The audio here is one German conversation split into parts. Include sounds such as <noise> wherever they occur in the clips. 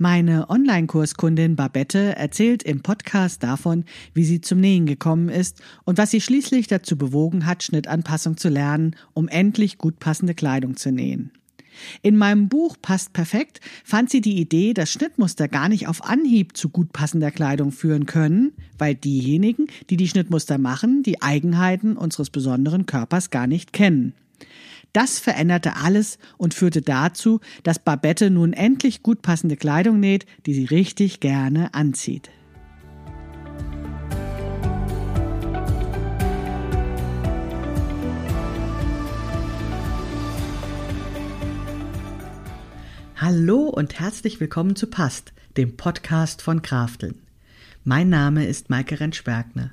Meine Online-Kurskundin Babette erzählt im Podcast davon, wie sie zum Nähen gekommen ist und was sie schließlich dazu bewogen hat, Schnittanpassung zu lernen, um endlich gut passende Kleidung zu nähen. In meinem Buch Passt perfekt fand sie die Idee, dass Schnittmuster gar nicht auf Anhieb zu gut passender Kleidung führen können, weil diejenigen, die die Schnittmuster machen, die Eigenheiten unseres besonderen Körpers gar nicht kennen. Das veränderte alles und führte dazu, dass Babette nun endlich gut passende Kleidung näht, die sie richtig gerne anzieht. Hallo und herzlich willkommen zu Past, dem Podcast von Krafteln. Mein Name ist Maike Rentschbergner.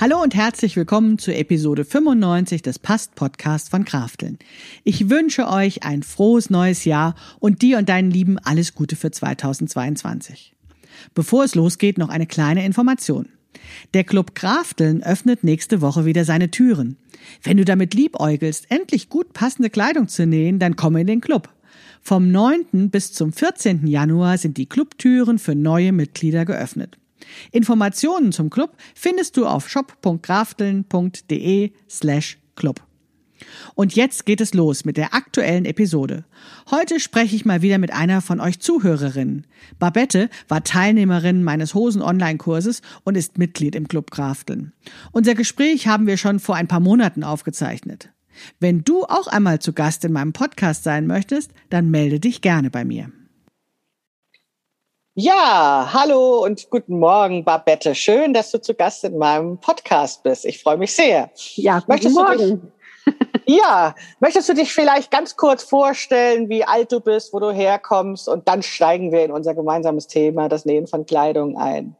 Hallo und herzlich willkommen zur Episode 95 des Past Podcast von Krafteln. Ich wünsche euch ein frohes neues Jahr und dir und deinen Lieben alles Gute für 2022. Bevor es losgeht, noch eine kleine Information. Der Club Krafteln öffnet nächste Woche wieder seine Türen. Wenn du damit liebäugelst, endlich gut passende Kleidung zu nähen, dann komm in den Club. Vom 9. bis zum 14. Januar sind die Clubtüren für neue Mitglieder geöffnet. Informationen zum Club findest du auf shop.grafteln.de slash club. Und jetzt geht es los mit der aktuellen Episode. Heute spreche ich mal wieder mit einer von euch Zuhörerinnen. Babette war Teilnehmerin meines Hosen-Online-Kurses und ist Mitglied im Club Krafteln. Unser Gespräch haben wir schon vor ein paar Monaten aufgezeichnet. Wenn du auch einmal zu Gast in meinem Podcast sein möchtest, dann melde dich gerne bei mir. Ja, hallo und guten Morgen, Babette. Schön, dass du zu Gast in meinem Podcast bist. Ich freue mich sehr. Ja, guten möchtest Morgen. Dich, ja, möchtest du dich vielleicht ganz kurz vorstellen, wie alt du bist, wo du herkommst und dann steigen wir in unser gemeinsames Thema, das Nähen von Kleidung ein.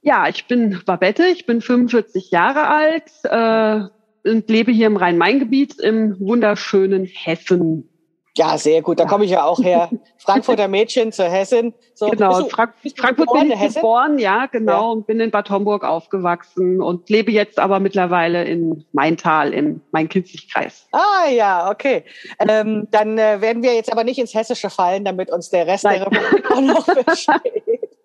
Ja, ich bin Babette, ich bin 45 Jahre alt äh, und lebe hier im Rhein-Main-Gebiet im wunderschönen Hessen. Ja, sehr gut. Da komme ich ja auch her. <laughs> Frankfurter Mädchen zur Hessin. So, genau, du, Frank Frankfurt bin ich geboren, ja, genau, ja. und bin in Bad Homburg aufgewachsen und lebe jetzt aber mittlerweile in Maintal, im Main-Kinzig-Kreis. Ah ja, okay. Ähm, dann äh, werden wir jetzt aber nicht ins Hessische fallen, damit uns der Rest Nein. der Republik auch noch <laughs> versteht.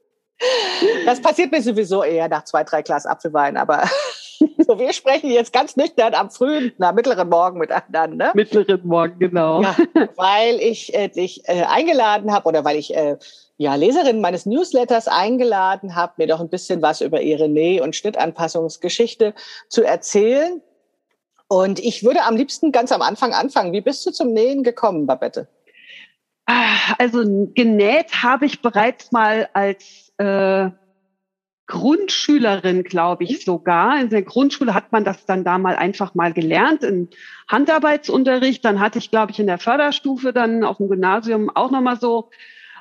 Das passiert mir sowieso eher nach zwei, drei Glas Apfelwein, aber <laughs> so, wir sprechen jetzt ganz nüchtern am frühen, na, mittleren Morgen miteinander. Mittleren Morgen, genau. Ja, weil ich äh, dich äh, eingeladen habe oder weil ich äh, ja, Leserinnen meines Newsletters eingeladen habe, mir doch ein bisschen was über ihre Näh- und Schnittanpassungsgeschichte zu erzählen. Und ich würde am liebsten ganz am Anfang anfangen. Wie bist du zum Nähen gekommen, Babette? Ah, also genäht habe ich bereits mal als äh, Grundschülerin, glaube ich sogar. In der Grundschule hat man das dann da mal einfach mal gelernt im Handarbeitsunterricht. Dann hatte ich, glaube ich, in der Förderstufe dann auf dem Gymnasium auch nochmal so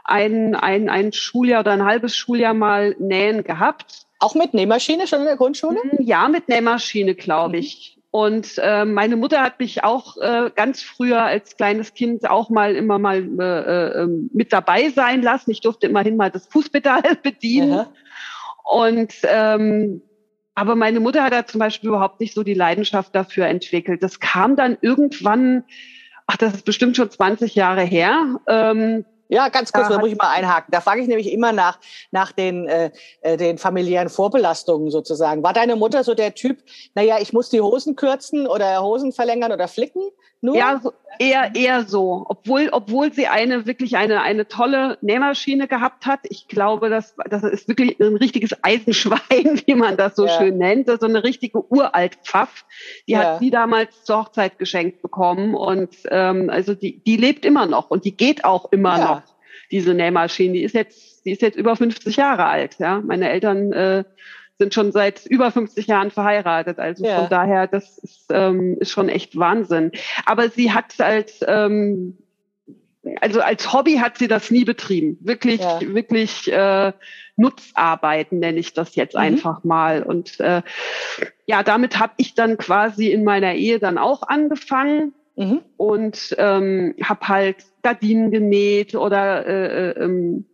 ein, ein, ein Schuljahr oder ein halbes Schuljahr mal nähen gehabt. Auch mit Nähmaschine schon in der Grundschule? Hm, ja, mit Nähmaschine, glaube ich. Und äh, meine Mutter hat mich auch äh, ganz früher als kleines Kind auch mal immer mal äh, äh, mit dabei sein lassen. Ich durfte immerhin mal das Fußpedal <laughs> bedienen. Aha. Und ähm, aber meine Mutter hat da zum Beispiel überhaupt nicht so die Leidenschaft dafür entwickelt. Das kam dann irgendwann, ach, das ist bestimmt schon 20 Jahre her. Ähm, ja, ganz kurz, da muss ich mal einhaken. Da frage ich nämlich immer nach, nach den, äh, äh, den familiären Vorbelastungen sozusagen. War deine Mutter so der Typ, naja, ich muss die Hosen kürzen oder Hosen verlängern oder flicken? Nur? Ja, so, eher, eher so. Obwohl, obwohl sie eine, wirklich eine, eine tolle Nähmaschine gehabt hat. Ich glaube, das, das ist wirklich ein richtiges Eisenschwein, <laughs> wie man das so ja. schön nennt. So also eine richtige Uralt-Pfaff. Die ja. hat sie damals zur Hochzeit geschenkt bekommen. Und ähm, also die, die lebt immer noch und die geht auch immer ja. noch, diese Nähmaschine. Die ist jetzt, die ist jetzt über 50 Jahre alt. Ja, Meine Eltern äh, sind schon seit über 50 Jahren verheiratet. Also ja. von daher, das ist, ähm, ist schon echt Wahnsinn. Aber sie hat als ähm, also als Hobby hat sie das nie betrieben. Wirklich, ja. wirklich äh, Nutzarbeiten nenne ich das jetzt mhm. einfach mal. Und äh, ja, damit habe ich dann quasi in meiner Ehe dann auch angefangen mhm. und ähm, habe halt Gardinen genäht oder äh, äh, ähm,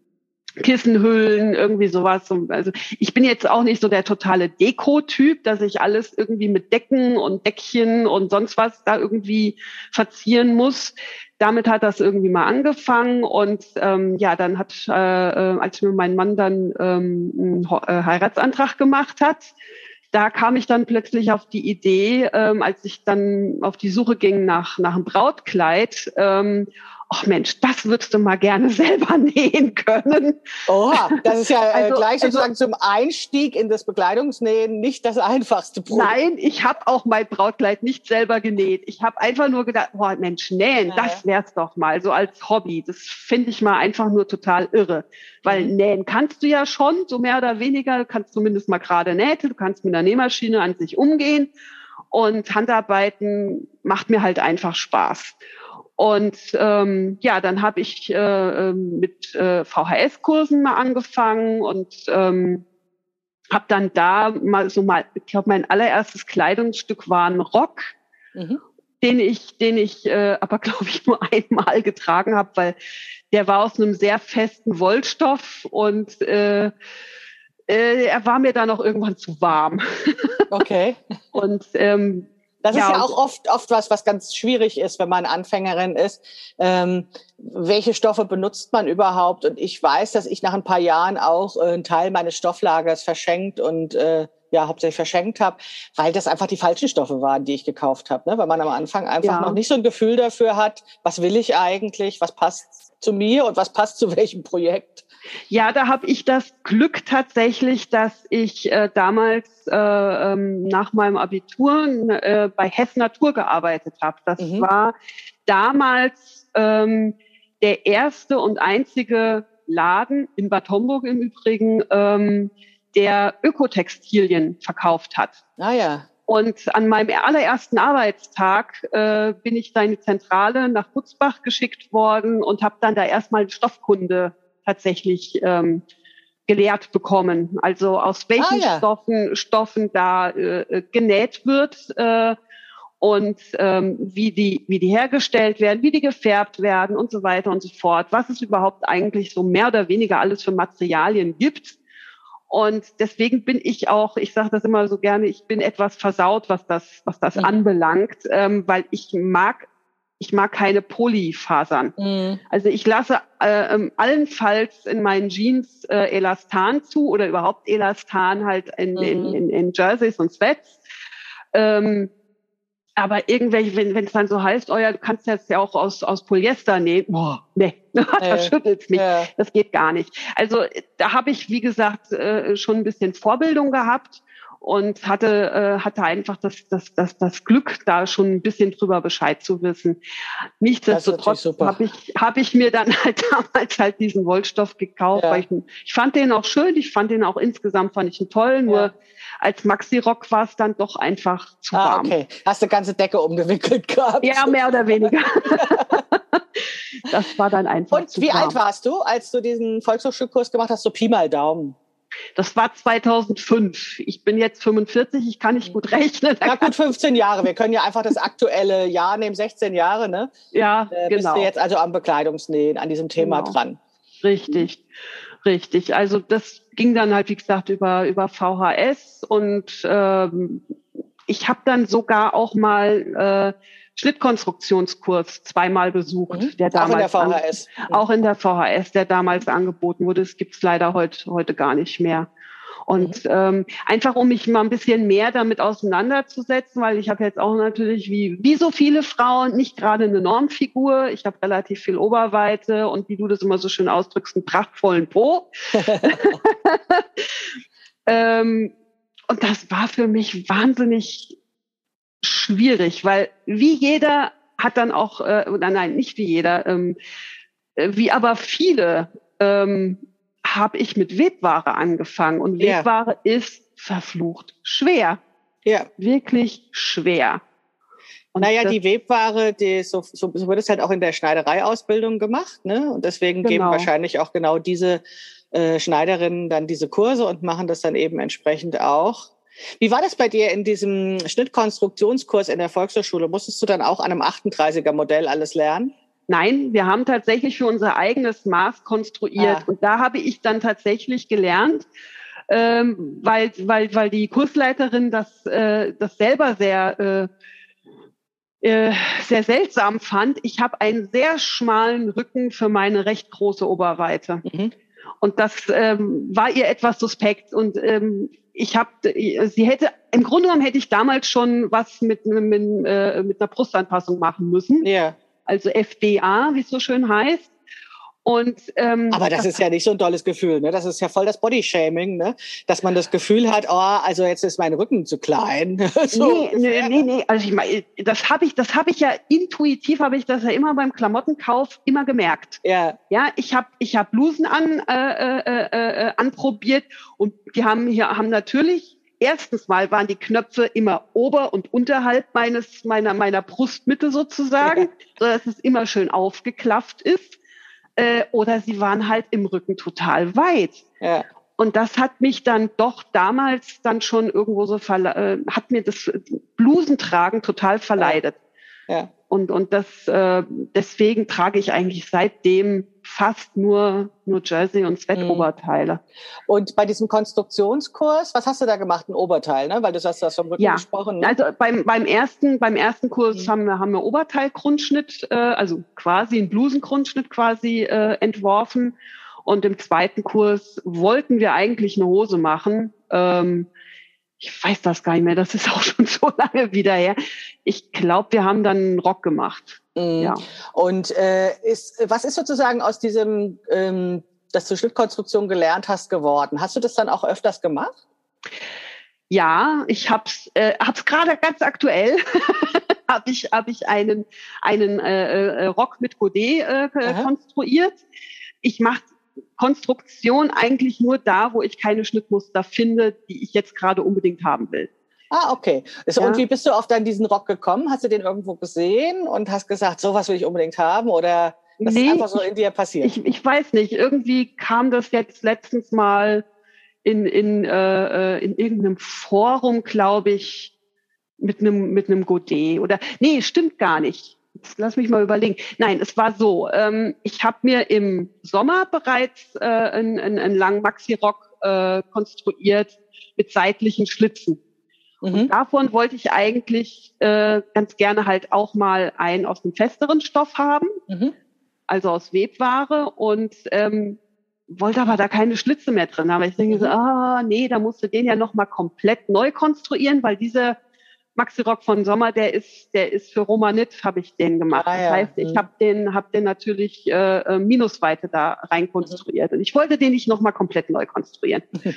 Kissenhüllen, irgendwie sowas. Also ich bin jetzt auch nicht so der totale Deko-Typ, dass ich alles irgendwie mit Decken und Deckchen und sonst was da irgendwie verzieren muss. Damit hat das irgendwie mal angefangen und ähm, ja, dann hat, äh, äh als mir mein Mann dann ähm, einen äh, Heiratsantrag gemacht hat, da kam ich dann plötzlich auf die Idee, ähm, als ich dann auf die Suche ging nach, nach einem Brautkleid, ähm, ach Mensch, das würdest du mal gerne <laughs> selber nähen können. Oha, das ist ja äh, also, gleich also sozusagen also, zum Einstieg in das Bekleidungsnähen nicht das einfachste Brot. Nein, ich habe auch mein Brautkleid nicht selber genäht. Ich habe einfach nur gedacht, boah Mensch, nähen, ja, das wär's doch mal, so als Hobby. Das finde ich mal einfach nur total irre. Weil mhm. nähen kannst du ja schon, so mehr oder weniger, du kannst zumindest mal gerade nähte, du kannst mit einer Nähmaschine an sich umgehen. Und Handarbeiten macht mir halt einfach Spaß. Und ähm, ja, dann habe ich äh, ähm, mit äh, VHS-Kursen mal angefangen und ähm, habe dann da mal so mal, ich glaube, mein allererstes Kleidungsstück war ein Rock, mhm. den ich, den ich äh, aber <laughs> glaube ich nur einmal getragen habe, weil der war aus einem sehr festen Wollstoff und äh, äh, er war mir dann auch irgendwann zu warm. Okay. <laughs> und ähm, das ja, ist ja auch oft, oft was, was ganz schwierig ist, wenn man Anfängerin ist. Ähm, welche Stoffe benutzt man überhaupt? Und ich weiß, dass ich nach ein paar Jahren auch äh, einen Teil meines Stofflagers verschenkt und äh, ja, hauptsächlich verschenkt habe, weil das einfach die falschen Stoffe waren, die ich gekauft habe. Ne? Weil man am Anfang einfach ja. noch nicht so ein Gefühl dafür hat, was will ich eigentlich, was passt zu mir und was passt zu welchem Projekt. Ja, da habe ich das Glück tatsächlich, dass ich äh, damals äh, ähm, nach meinem Abitur äh, bei Hess Natur gearbeitet habe. Das mhm. war damals ähm, der erste und einzige Laden in Bad Homburg im Übrigen, ähm, der Ökotextilien verkauft hat. Ah ja. Und an meinem allerersten Arbeitstag äh, bin ich da in die Zentrale nach Butzbach geschickt worden und habe dann da erstmal Stoffkunde tatsächlich ähm, gelehrt bekommen. Also aus welchen ah, ja. Stoffen, Stoffen da äh, genäht wird äh, und ähm, wie die wie die hergestellt werden, wie die gefärbt werden und so weiter und so fort. Was es überhaupt eigentlich so mehr oder weniger alles für Materialien gibt. Und deswegen bin ich auch, ich sage das immer so gerne, ich bin etwas versaut, was das, was das mhm. anbelangt, ähm, weil ich mag ich mag keine Polyfasern. Mhm. Also ich lasse äh, ähm, allenfalls in meinen Jeans äh, Elastan zu oder überhaupt Elastan halt in, mhm. in, in, in Jerseys und Sweats. Ähm, aber irgendwelche, wenn es dann so heißt, oh ja, du kannst jetzt ja auch aus, aus Polyester nähen, boah, nee, <laughs> das schüttelt mich. Ja. Das geht gar nicht. Also da habe ich, wie gesagt, äh, schon ein bisschen Vorbildung gehabt und hatte, äh, hatte einfach das, das, das, das Glück, da schon ein bisschen drüber Bescheid zu wissen. Nichtsdestotrotz habe ich, hab ich mir dann <laughs> halt damals halt diesen Wollstoff gekauft, ja. weil ich, ich fand den auch schön, ich fand den auch insgesamt fand ich ihn toll, nur ja. als Maxi-Rock war es dann doch einfach zu ah, warm. Okay, hast du ganze Decke umgewickelt <laughs> gehabt? Ja, mehr oder weniger. <laughs> das war dann einfach Und wie warm. alt warst du, als du diesen Volkshochschulkurs gemacht hast? So Pi mal Daumen. Das war 2005. Ich bin jetzt 45, ich kann nicht gut rechnen. Na gut, 15 Jahre. Wir können ja einfach das aktuelle Jahr nehmen, 16 Jahre, ne? Ja, äh, genau. Bist du jetzt also am Bekleidungsnähen, an diesem Thema genau. dran? Richtig, richtig. Also das ging dann halt, wie gesagt, über, über VHS und ähm, ich habe dann sogar auch mal äh, Schnittkonstruktionskurs zweimal besucht, mhm. der damals auch in der VHS. An, auch in der VHS, der damals angeboten wurde. Das gibt's leider heute heute gar nicht mehr. Und mhm. ähm, einfach um mich mal ein bisschen mehr damit auseinanderzusetzen, weil ich habe jetzt auch natürlich wie, wie so viele Frauen nicht gerade eine Normfigur. Ich habe relativ viel Oberweite und wie du das immer so schön ausdrückst, einen prachtvollen Po. <laughs> <laughs> ähm, und das war für mich wahnsinnig schwierig, weil wie jeder hat dann auch, äh, oder nein, nicht wie jeder, ähm, äh, wie aber viele ähm, habe ich mit Webware angefangen und Webware ja. ist verflucht schwer. Ja. Wirklich schwer. Und naja, die Webware, die, so, so, so wird es halt auch in der Schneidereiausbildung gemacht, ne? Und deswegen genau. geben wahrscheinlich auch genau diese äh, Schneiderinnen dann diese Kurse und machen das dann eben entsprechend auch. Wie war das bei dir in diesem Schnittkonstruktionskurs in der Volkshochschule? Musstest du dann auch an einem 38er Modell alles lernen? Nein, wir haben tatsächlich für unser eigenes Maß konstruiert. Ah. Und da habe ich dann tatsächlich gelernt, ähm, weil, weil, weil die Kursleiterin das, äh, das selber sehr, äh, äh, sehr seltsam fand. Ich habe einen sehr schmalen Rücken für meine recht große Oberweite. Mhm. Und das ähm, war ihr etwas suspekt. Und ähm, ich habe, sie hätte, im Grunde genommen hätte ich damals schon was mit, mit, äh, mit einer Brustanpassung machen müssen. Ja. Also FDA, wie es so schön heißt. Und, ähm, Aber das, das, ist ja nicht so ein tolles Gefühl, ne? Das ist ja voll das Bodyshaming, ne? Dass man das Gefühl hat, oh, also jetzt ist mein Rücken zu klein. <laughs> so nee, nee, nee, nee, also ich meine, das habe ich, das habe ich ja intuitiv, habe ich das ja immer beim Klamottenkauf immer gemerkt. Ja. Ja, ich habe, ich habe Blusen an äh, äh, äh, anprobiert und die haben hier haben natürlich erstens mal waren die Knöpfe immer ober und unterhalb meines meiner meiner Brustmitte sozusagen, ja. so dass es immer schön aufgeklafft ist äh, oder sie waren halt im Rücken total weit. Ja. Und das hat mich dann doch damals dann schon irgendwo so, äh, hat mir das Blusentragen total verleidet. Ja. Und, und das, äh, deswegen trage ich eigentlich seitdem fast nur, nur Jersey und Sweat-Oberteile. Mhm. Und bei diesem Konstruktionskurs, was hast du da gemacht? Ein Oberteil, ne? Weil du hast das vom Rücken ja. gesprochen. Ne? Also beim, beim ersten, beim ersten Kurs mhm. haben wir, haben wir Oberteilgrundschnitt, äh, also quasi ein Blusengrundschnitt quasi äh, entworfen. Und im zweiten Kurs wollten wir eigentlich eine Hose machen. Ähm, ich weiß das gar nicht mehr, das ist auch schon so <laughs> lange wieder her. Ich glaube, wir haben dann einen Rock gemacht. Mhm. Ja. Und äh, ist, was ist sozusagen aus diesem, ähm, dass du Schnittkonstruktion gelernt hast, geworden? Hast du das dann auch öfters gemacht? Ja, ich hab's, äh, hab's gerade ganz aktuell. <laughs> habe ich, hab ich einen, einen äh, äh Rock mit Godet äh, konstruiert. Ich mache Konstruktion eigentlich nur da, wo ich keine Schnittmuster finde, die ich jetzt gerade unbedingt haben will. Ah, okay. So, ja. Und wie bist du auf dann diesen Rock gekommen? Hast du den irgendwo gesehen und hast gesagt, sowas will ich unbedingt haben? Oder das nee, ist einfach so in dir passiert? Ich, ich weiß nicht. Irgendwie kam das jetzt letztens mal in, in, äh, äh in irgendeinem Forum, glaube ich, mit einem mit einem Godet. Oder nee, stimmt gar nicht lass mich mal überlegen. Nein, es war so. Ähm, ich habe mir im Sommer bereits äh, einen, einen langen Maxi-Rock äh, konstruiert mit seitlichen Schlitzen. Mhm. Und davon wollte ich eigentlich äh, ganz gerne halt auch mal einen aus einem festeren Stoff haben, mhm. also aus Webware und ähm, wollte aber da keine Schlitze mehr drin haben. Ich denke mhm. so, ah nee, da musst du den ja noch mal komplett neu konstruieren, weil diese Maxi Rock von Sommer, der ist, der ist für Romanit, habe ich den gemacht. Ah, ja. Das heißt, ich mhm. habe den, hab den natürlich äh, äh, Minusweite da rein konstruiert. Und ich wollte den nicht nochmal komplett neu konstruieren. <laughs>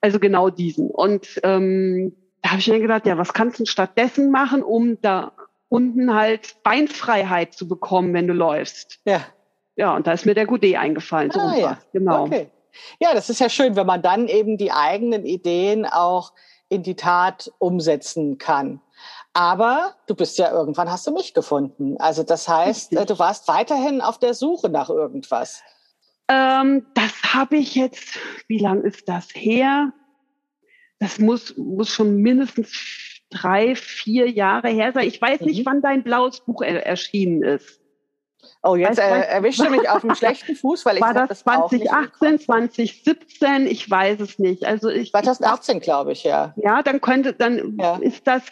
also genau diesen. Und ähm, da habe ich mir gedacht, ja, was kannst du stattdessen machen, um da unten halt Beinfreiheit zu bekommen, wenn du läufst? Ja. Ja, und da ist mir der Goudé eingefallen. So ah, ja. Genau. Okay. Ja, das ist ja schön, wenn man dann eben die eigenen Ideen auch in die Tat umsetzen kann. Aber du bist ja irgendwann hast du mich gefunden. Also das heißt, Richtig. du warst weiterhin auf der Suche nach irgendwas. Ähm, das habe ich jetzt, wie lang ist das her? Das muss, muss schon mindestens drei, vier Jahre her sein. Ich weiß nicht, mhm. wann dein blaues Buch er erschienen ist. Oh, jetzt äh, erwischt du mich auf dem <laughs> schlechten Fuß, weil ich war das, das 2018, 2017, ich weiß es nicht. Also ich 2018 glaube ich, ja. Ja, dann könnte dann ja. ist das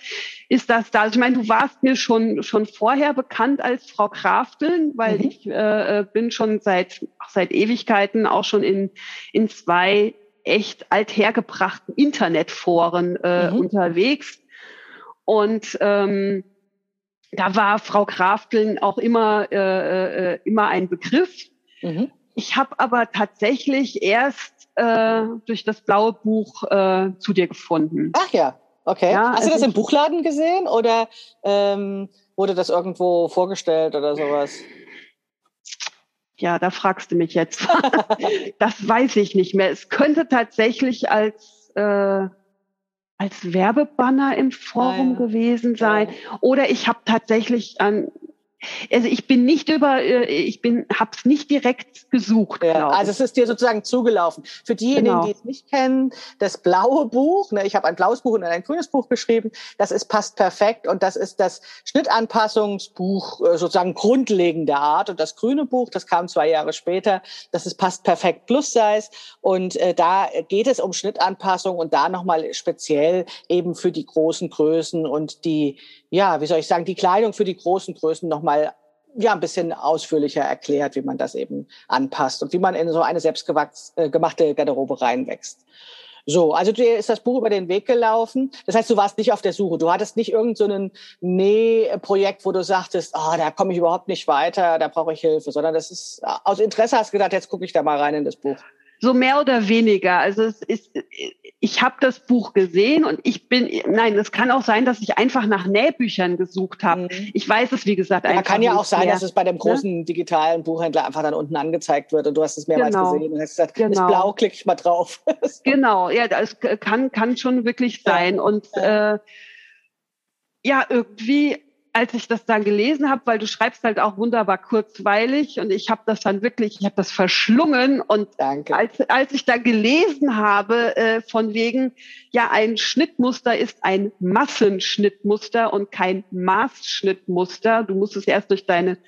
ist das da. Also ich meine, du warst mir schon schon vorher bekannt als Frau Krafteln, weil mhm. ich äh, äh bin schon seit seit Ewigkeiten auch schon in in zwei echt althergebrachten Internetforen äh, mhm. unterwegs und ähm, da war Frau Krafteln auch immer, äh, äh, immer ein Begriff. Mhm. Ich habe aber tatsächlich erst äh, durch das blaue Buch äh, zu dir gefunden. Ach ja, okay. Ja, Hast also du das im Buchladen gesehen oder ähm, wurde das irgendwo vorgestellt oder sowas? Ja, da fragst du mich jetzt. <laughs> das weiß ich nicht mehr. Es könnte tatsächlich als äh, als Werbebanner im Forum ah, ja. gewesen sein. Ja. Oder ich habe tatsächlich an also ich bin nicht über, äh, ich bin, hab's nicht direkt gesucht. Ja, also es ist dir sozusagen zugelaufen. Für diejenigen, genau. die es nicht kennen, das blaue Buch, ne, ich habe ein blaues Buch und ein grünes Buch geschrieben, das ist passt perfekt und das ist das Schnittanpassungsbuch äh, sozusagen grundlegender Art und das grüne Buch, das kam zwei Jahre später, das ist passt perfekt Plus Size und äh, da geht es um Schnittanpassung und da nochmal speziell eben für die großen Größen und die ja, wie soll ich sagen, die Kleidung für die großen Größen nochmal ja, ein bisschen ausführlicher erklärt, wie man das eben anpasst und wie man in so eine selbstgemachte äh, Garderobe reinwächst. So, also dir ist das Buch über den Weg gelaufen. Das heißt, du warst nicht auf der Suche. Du hattest nicht irgendein so Nähprojekt, wo du sagtest, oh, da komme ich überhaupt nicht weiter, da brauche ich Hilfe, sondern das ist aus Interesse hast du gedacht, jetzt gucke ich da mal rein in das Buch. So mehr oder weniger. Also es ist, ich habe das Buch gesehen und ich bin, nein, es kann auch sein, dass ich einfach nach Nähbüchern gesucht habe. Mhm. Ich weiß es, wie gesagt, einfach. Ja, kann ja auch sein, mehr. dass es bei dem ne? großen ne? digitalen Buchhändler einfach dann unten angezeigt wird und du hast es mehrmals genau. gesehen und hast gesagt, genau. ist blau, klicke ich mal drauf. <laughs> genau, ja, das kann, kann schon wirklich sein. Ja. Und äh, ja, irgendwie als ich das dann gelesen habe, weil du schreibst halt auch wunderbar kurzweilig und ich habe das dann wirklich, ich habe das verschlungen und Danke. Als, als ich da gelesen habe, äh, von wegen, ja, ein Schnittmuster ist ein Massenschnittmuster und kein Maßschnittmuster. Du musst es erst durch deine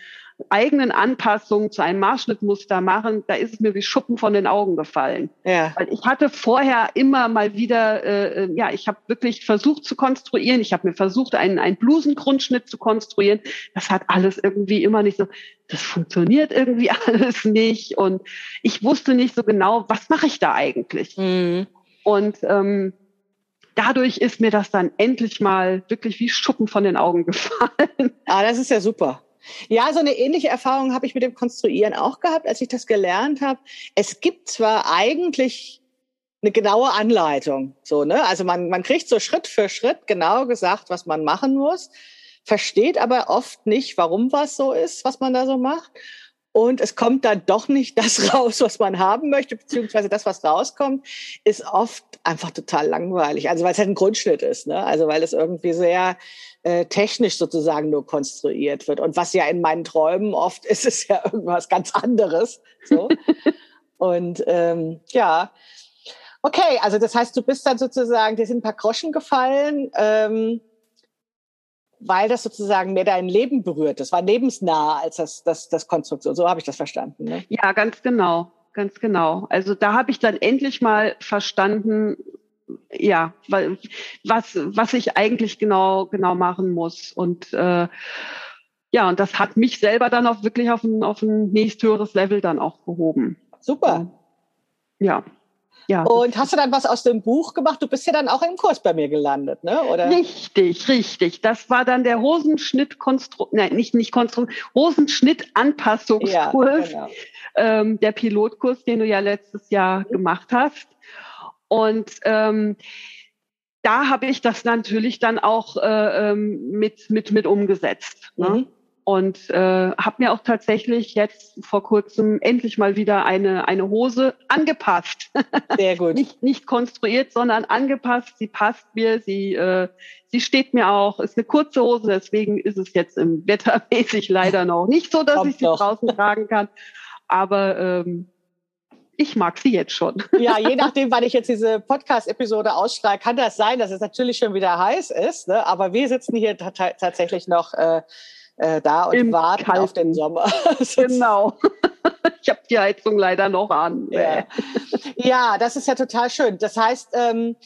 eigenen Anpassungen zu einem Maßschnittmuster machen, da ist es mir wie Schuppen von den Augen gefallen. Ja. Weil ich hatte vorher immer mal wieder, äh, äh ja, ich habe wirklich versucht zu konstruieren. Ich habe mir versucht, einen, einen Blusengrundschnitt zu konstruieren. Das hat alles irgendwie immer nicht so, das funktioniert irgendwie <laughs> alles nicht. Und ich wusste nicht so genau, was mache ich da eigentlich? Mhm. Und ähm, dadurch ist mir das dann endlich mal wirklich wie Schuppen von den Augen <laughs> gefallen. Ah, das ist ja super. Ja, so eine ähnliche Erfahrung habe ich mit dem Konstruieren auch gehabt, als ich das gelernt habe. Es gibt zwar eigentlich eine genaue Anleitung, so ne, also man man kriegt so Schritt für Schritt genau gesagt, was man machen muss, versteht aber oft nicht, warum was so ist, was man da so macht. Und es kommt dann doch nicht das <laughs> raus, was man haben möchte, beziehungsweise das, was rauskommt, ist oft einfach total langweilig. Also weil es halt ein Grundschnitt ist, ne? Also weil es irgendwie sehr äh, technisch sozusagen nur konstruiert wird. Und was ja in meinen Träumen oft ist, <laughs> ist ja irgendwas ganz anderes. So. <laughs> Und ähm, ja, okay, also das heißt, du bist dann sozusagen, dir sind ein paar Groschen gefallen, ähm, weil das sozusagen mehr dein Leben berührt. Das war lebensnah als das, das, das Konstruktion. So habe ich das verstanden. Ne? Ja, ganz genau, ganz genau. Also da habe ich dann endlich mal verstanden, ja, was, was ich eigentlich genau, genau machen muss. Und äh, ja, und das hat mich selber dann auch wirklich auf ein, auf ein nächsthöheres Level dann auch gehoben. Super. Ja. Ja, und hast du dann was aus dem Buch gemacht? Du bist ja dann auch im Kurs bei mir gelandet, ne? Oder? Richtig, richtig. Das war dann der Hosenschnitt Konstru nein, nicht nicht Konstru Hosenschnitt Anpassungskurs, ja, genau. ähm, der Pilotkurs, den du ja letztes Jahr gemacht hast. Und ähm, da habe ich das natürlich dann auch äh, ähm, mit, mit, mit umgesetzt. Ne? Mhm. Und äh, habe mir auch tatsächlich jetzt vor kurzem endlich mal wieder eine, eine Hose angepasst. Sehr gut. <laughs> nicht, nicht konstruiert, sondern angepasst. Sie passt mir, sie, äh, sie steht mir auch. Ist eine kurze Hose, deswegen ist es jetzt im Wettermäßig <laughs> leider noch nicht so, dass Kommt ich sie doch. draußen tragen kann. Aber ähm, ich mag sie jetzt schon. <laughs> Ja, je nachdem, wann ich jetzt diese Podcast-Episode ausstrahle, kann das sein, dass es natürlich schon wieder heiß ist. Ne? Aber wir sitzen hier tatsächlich noch äh, äh, da und Im warten Kalten. auf den Sommer. <laughs> genau. <laughs> Ich habe die Heizung leider noch an. Ja. ja. das ist ja total schön. Das heißt, ähm,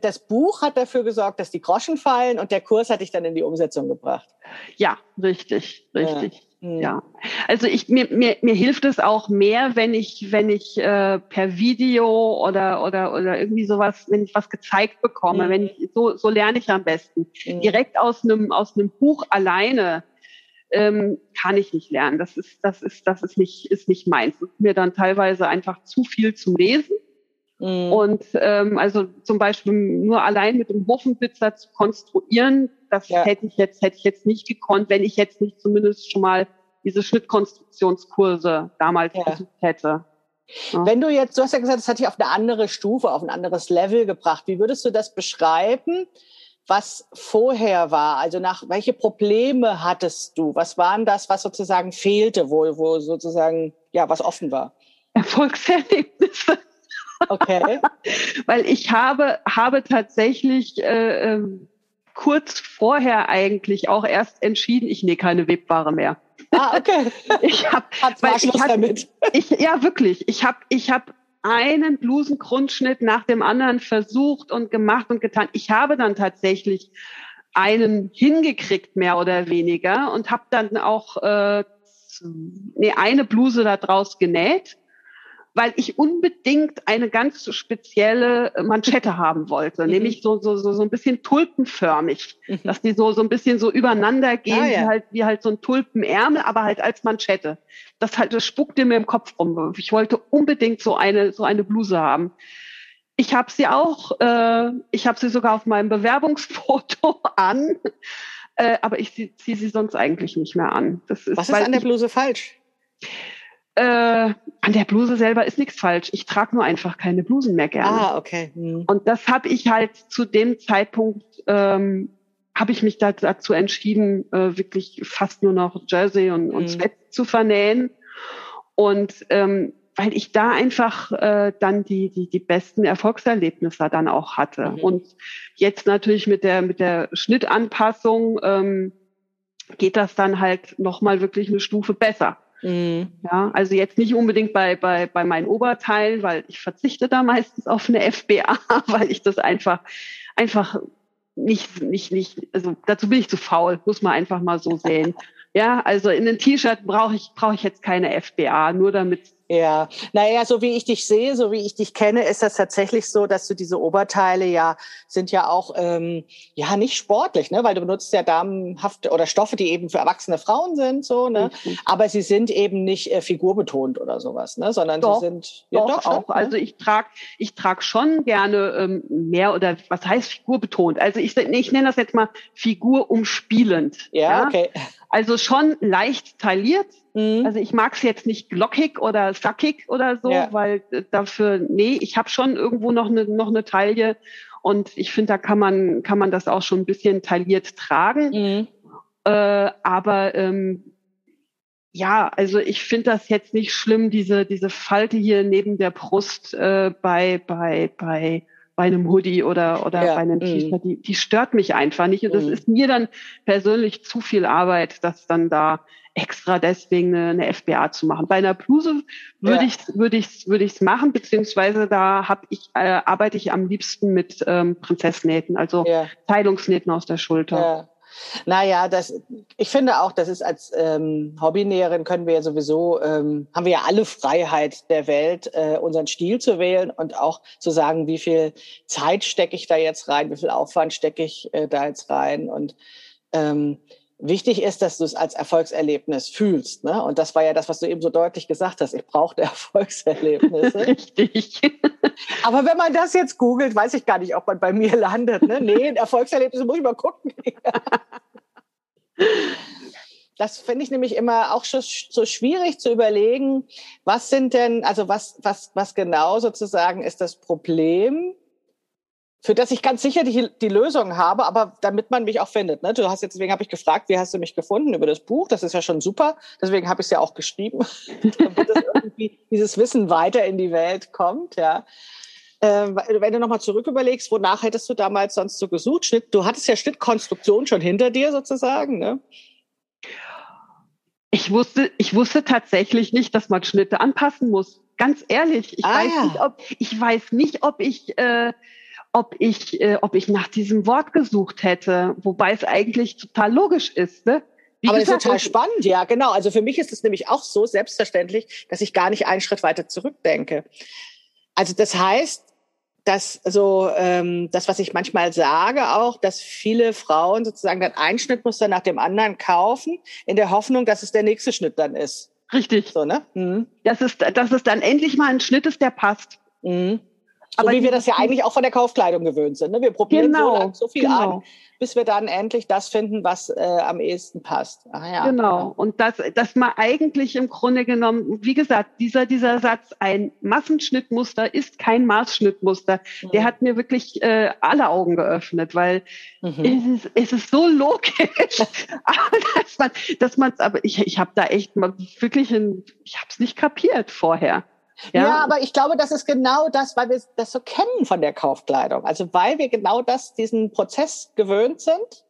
das Buch hat dafür gesorgt, dass die Groschen fallen und der Kurs hat dich dann in die Umsetzung gebracht. Ja, richtig, richtig. Ja. Ja, also ich mir, mir, mir hilft es auch mehr, wenn ich wenn ich äh, per Video oder oder oder irgendwie sowas, wenn ich was gezeigt bekomme, mhm. wenn ich so so lerne ich am besten. Mhm. Direkt aus einem aus einem Buch alleine ähm, kann ich nicht lernen. Das ist das ist das ist nicht ist nicht meins. Das ist mir dann teilweise einfach zu viel zum Lesen. Mhm. Und ähm, also zum Beispiel nur allein mit dem Hofenblitzer zu konstruieren, das ja. hätte ich jetzt hätte ich jetzt nicht gekonnt, wenn ich jetzt nicht zumindest schon mal diese Schnittkonstruktionskurse damals ja. besucht hätte. Ja. Wenn du jetzt, du hast ja gesagt, das hat dich auf eine andere Stufe, auf ein anderes Level gebracht. Wie würdest du das beschreiben, was vorher war? Also nach welche Probleme hattest du? Was waren das, was sozusagen fehlte, wo, wo sozusagen, ja, was offen war? Erfolgserlebnisse. Okay. <laughs> Weil ich habe, habe tatsächlich äh, ähm, kurz vorher eigentlich auch erst entschieden, ich nähe keine Webware mehr. Ah, okay. Ich habe, weil ich hab, damit. Ich, ja, wirklich. Ich habe, ich habe einen Blusengrundschnitt nach dem anderen versucht und gemacht und getan. Ich habe dann tatsächlich einen hingekriegt, mehr oder weniger, und habe dann auch äh, nee, eine Bluse da draus genäht weil ich unbedingt eine ganz spezielle Manschette haben wollte, mhm. nämlich so, so, so, so ein bisschen tulpenförmig, mhm. dass die so, so ein bisschen so übereinander gehen, ah, ja. wie halt, wie halt so ein Tulpenärmel, aber halt als Manschette. Das halt, das spuckte mir im Kopf rum. Ich wollte unbedingt so eine, so eine Bluse haben. Ich habe sie auch, äh, ich habe sie sogar auf meinem Bewerbungsfoto <laughs> an, äh, aber ich ziehe sie sonst eigentlich nicht mehr an. Das ist, Was ist an der Bluse falsch? Äh, an der Bluse selber ist nichts falsch. Ich trage nur einfach keine Blusen mehr gerne. Ah, okay. Hm. Und das habe ich halt zu dem Zeitpunkt, ähm, habe ich mich da, dazu entschieden, äh, wirklich fast nur noch Jersey und, und hm. Sweat zu vernähen. Und ähm, weil ich da einfach äh, dann die, die, die besten Erfolgserlebnisse dann auch hatte. Mhm. Und jetzt natürlich mit der, mit der Schnittanpassung ähm, geht das dann halt nochmal wirklich eine Stufe besser. Mhm. Ja, also jetzt nicht unbedingt bei, bei, bei meinen Oberteilen, weil ich verzichte da meistens auf eine FBA, <laughs> weil ich das einfach, einfach nicht, nicht, nicht, also dazu bin ich zu faul, muss man einfach mal so sehen. Ja, also in ein T-Shirt brauche ich, brauche ich jetzt keine FBA, nur damit ja, naja, so wie ich dich sehe, so wie ich dich kenne, ist das tatsächlich so, dass du diese Oberteile ja sind ja auch ähm, ja nicht sportlich, ne, weil du benutzt ja damenhafte oder Stoffe, die eben für erwachsene Frauen sind, so, ne, mhm. aber sie sind eben nicht äh, figurbetont oder sowas, ne, sondern doch, sie sind ja doch, doch auch. Ne? Also ich trage ich trag schon gerne ähm, mehr oder was heißt figurbetont? Also ich, ich nenne das jetzt mal figurumspielend. Ja, ja? okay. Also schon leicht tailliert. Mhm. Also ich mag es jetzt nicht glockig oder sackig oder so, ja. weil äh, dafür, nee, ich habe schon irgendwo noch eine noch eine Taille und ich finde, da kann man kann man das auch schon ein bisschen tailliert tragen. Mhm. Äh, aber ähm, ja, also ich finde das jetzt nicht schlimm, diese diese Falte hier neben der Brust äh, bei bei bei bei einem Hoodie oder, oder ja. bei einem T-Shirt, mm. die, die stört mich einfach nicht. Und das mm. ist mir dann persönlich zu viel Arbeit, das dann da extra deswegen eine, eine FBA zu machen. Bei einer Bluse würde ja. ich würde ich würde ich es machen, beziehungsweise da habe ich äh, arbeite ich am liebsten mit ähm, Prinzessnähten, also ja. Teilungsnähten aus der Schulter. Ja. Naja, das, ich finde auch, das ist als ähm, Hobbynäherin können wir ja sowieso, ähm, haben wir ja alle Freiheit der Welt, äh, unseren Stil zu wählen und auch zu sagen, wie viel Zeit stecke ich da jetzt rein, wie viel Aufwand stecke ich äh, da jetzt rein. Und ähm, Wichtig ist, dass du es als Erfolgserlebnis fühlst. Ne? Und das war ja das, was du eben so deutlich gesagt hast. Ich brauchte <laughs> Erfolgserlebnisse. Richtig. <laughs> Aber wenn man das jetzt googelt, weiß ich gar nicht, ob man bei mir landet. Ne? Nee, Erfolgserlebnisse muss ich mal gucken. <laughs> das finde ich nämlich immer auch schon so schwierig zu überlegen, was sind denn, also was, was, was genau sozusagen ist das Problem, für das ich ganz sicher die, die Lösung habe, aber damit man mich auch findet. Ne? Du hast jetzt, deswegen habe ich gefragt, wie hast du mich gefunden über das Buch? Das ist ja schon super. Deswegen habe ich es ja auch geschrieben, <laughs> damit das irgendwie dieses Wissen weiter in die Welt kommt. Ja. Äh, wenn du nochmal zurück überlegst, wonach hättest du damals sonst so gesucht? Schnitt, du hattest ja Schnittkonstruktion schon hinter dir sozusagen, ne? Ich wusste, ich wusste tatsächlich nicht, dass man Schnitte anpassen muss. Ganz ehrlich, ich ah, weiß ja. nicht, ob ich weiß nicht, ob ich äh, ob ich, äh, ob ich nach diesem Wort gesucht hätte, wobei es eigentlich total logisch ist. Ne? Wie Aber gesagt, ist total spannend, ja, genau. Also für mich ist es nämlich auch so selbstverständlich, dass ich gar nicht einen Schritt weiter zurückdenke. Also das heißt, dass so ähm, das, was ich manchmal sage, auch, dass viele Frauen sozusagen dann ein Schnittmuster nach dem anderen kaufen, in der Hoffnung, dass es der nächste Schnitt dann ist. Richtig. So, ne? Mhm. Das ist, dass es dann endlich mal ein Schnitt ist, der passt. Mhm. So Aber wie wir das ja eigentlich auch von der Kaufkleidung gewöhnt sind. Ne? Wir probieren genau, so, lang, so viel genau. an, bis wir dann endlich das finden, was äh, am ehesten passt. Ach, ja. Genau. Und das, dass man eigentlich im Grunde genommen, wie gesagt, dieser, dieser Satz, ein Massenschnittmuster ist kein Maßschnittmuster, mhm. der hat mir wirklich äh, alle Augen geöffnet, weil mhm. es, ist, es ist so logisch, <laughs> dass man, dass man, aber ich, ich habe da echt mal wirklich, ein, ich habe es nicht kapiert vorher. Ja. ja. aber ich glaube, das ist genau das, weil wir das so kennen von der Kaufkleidung. Also weil wir genau das, diesen Prozess gewöhnt sind,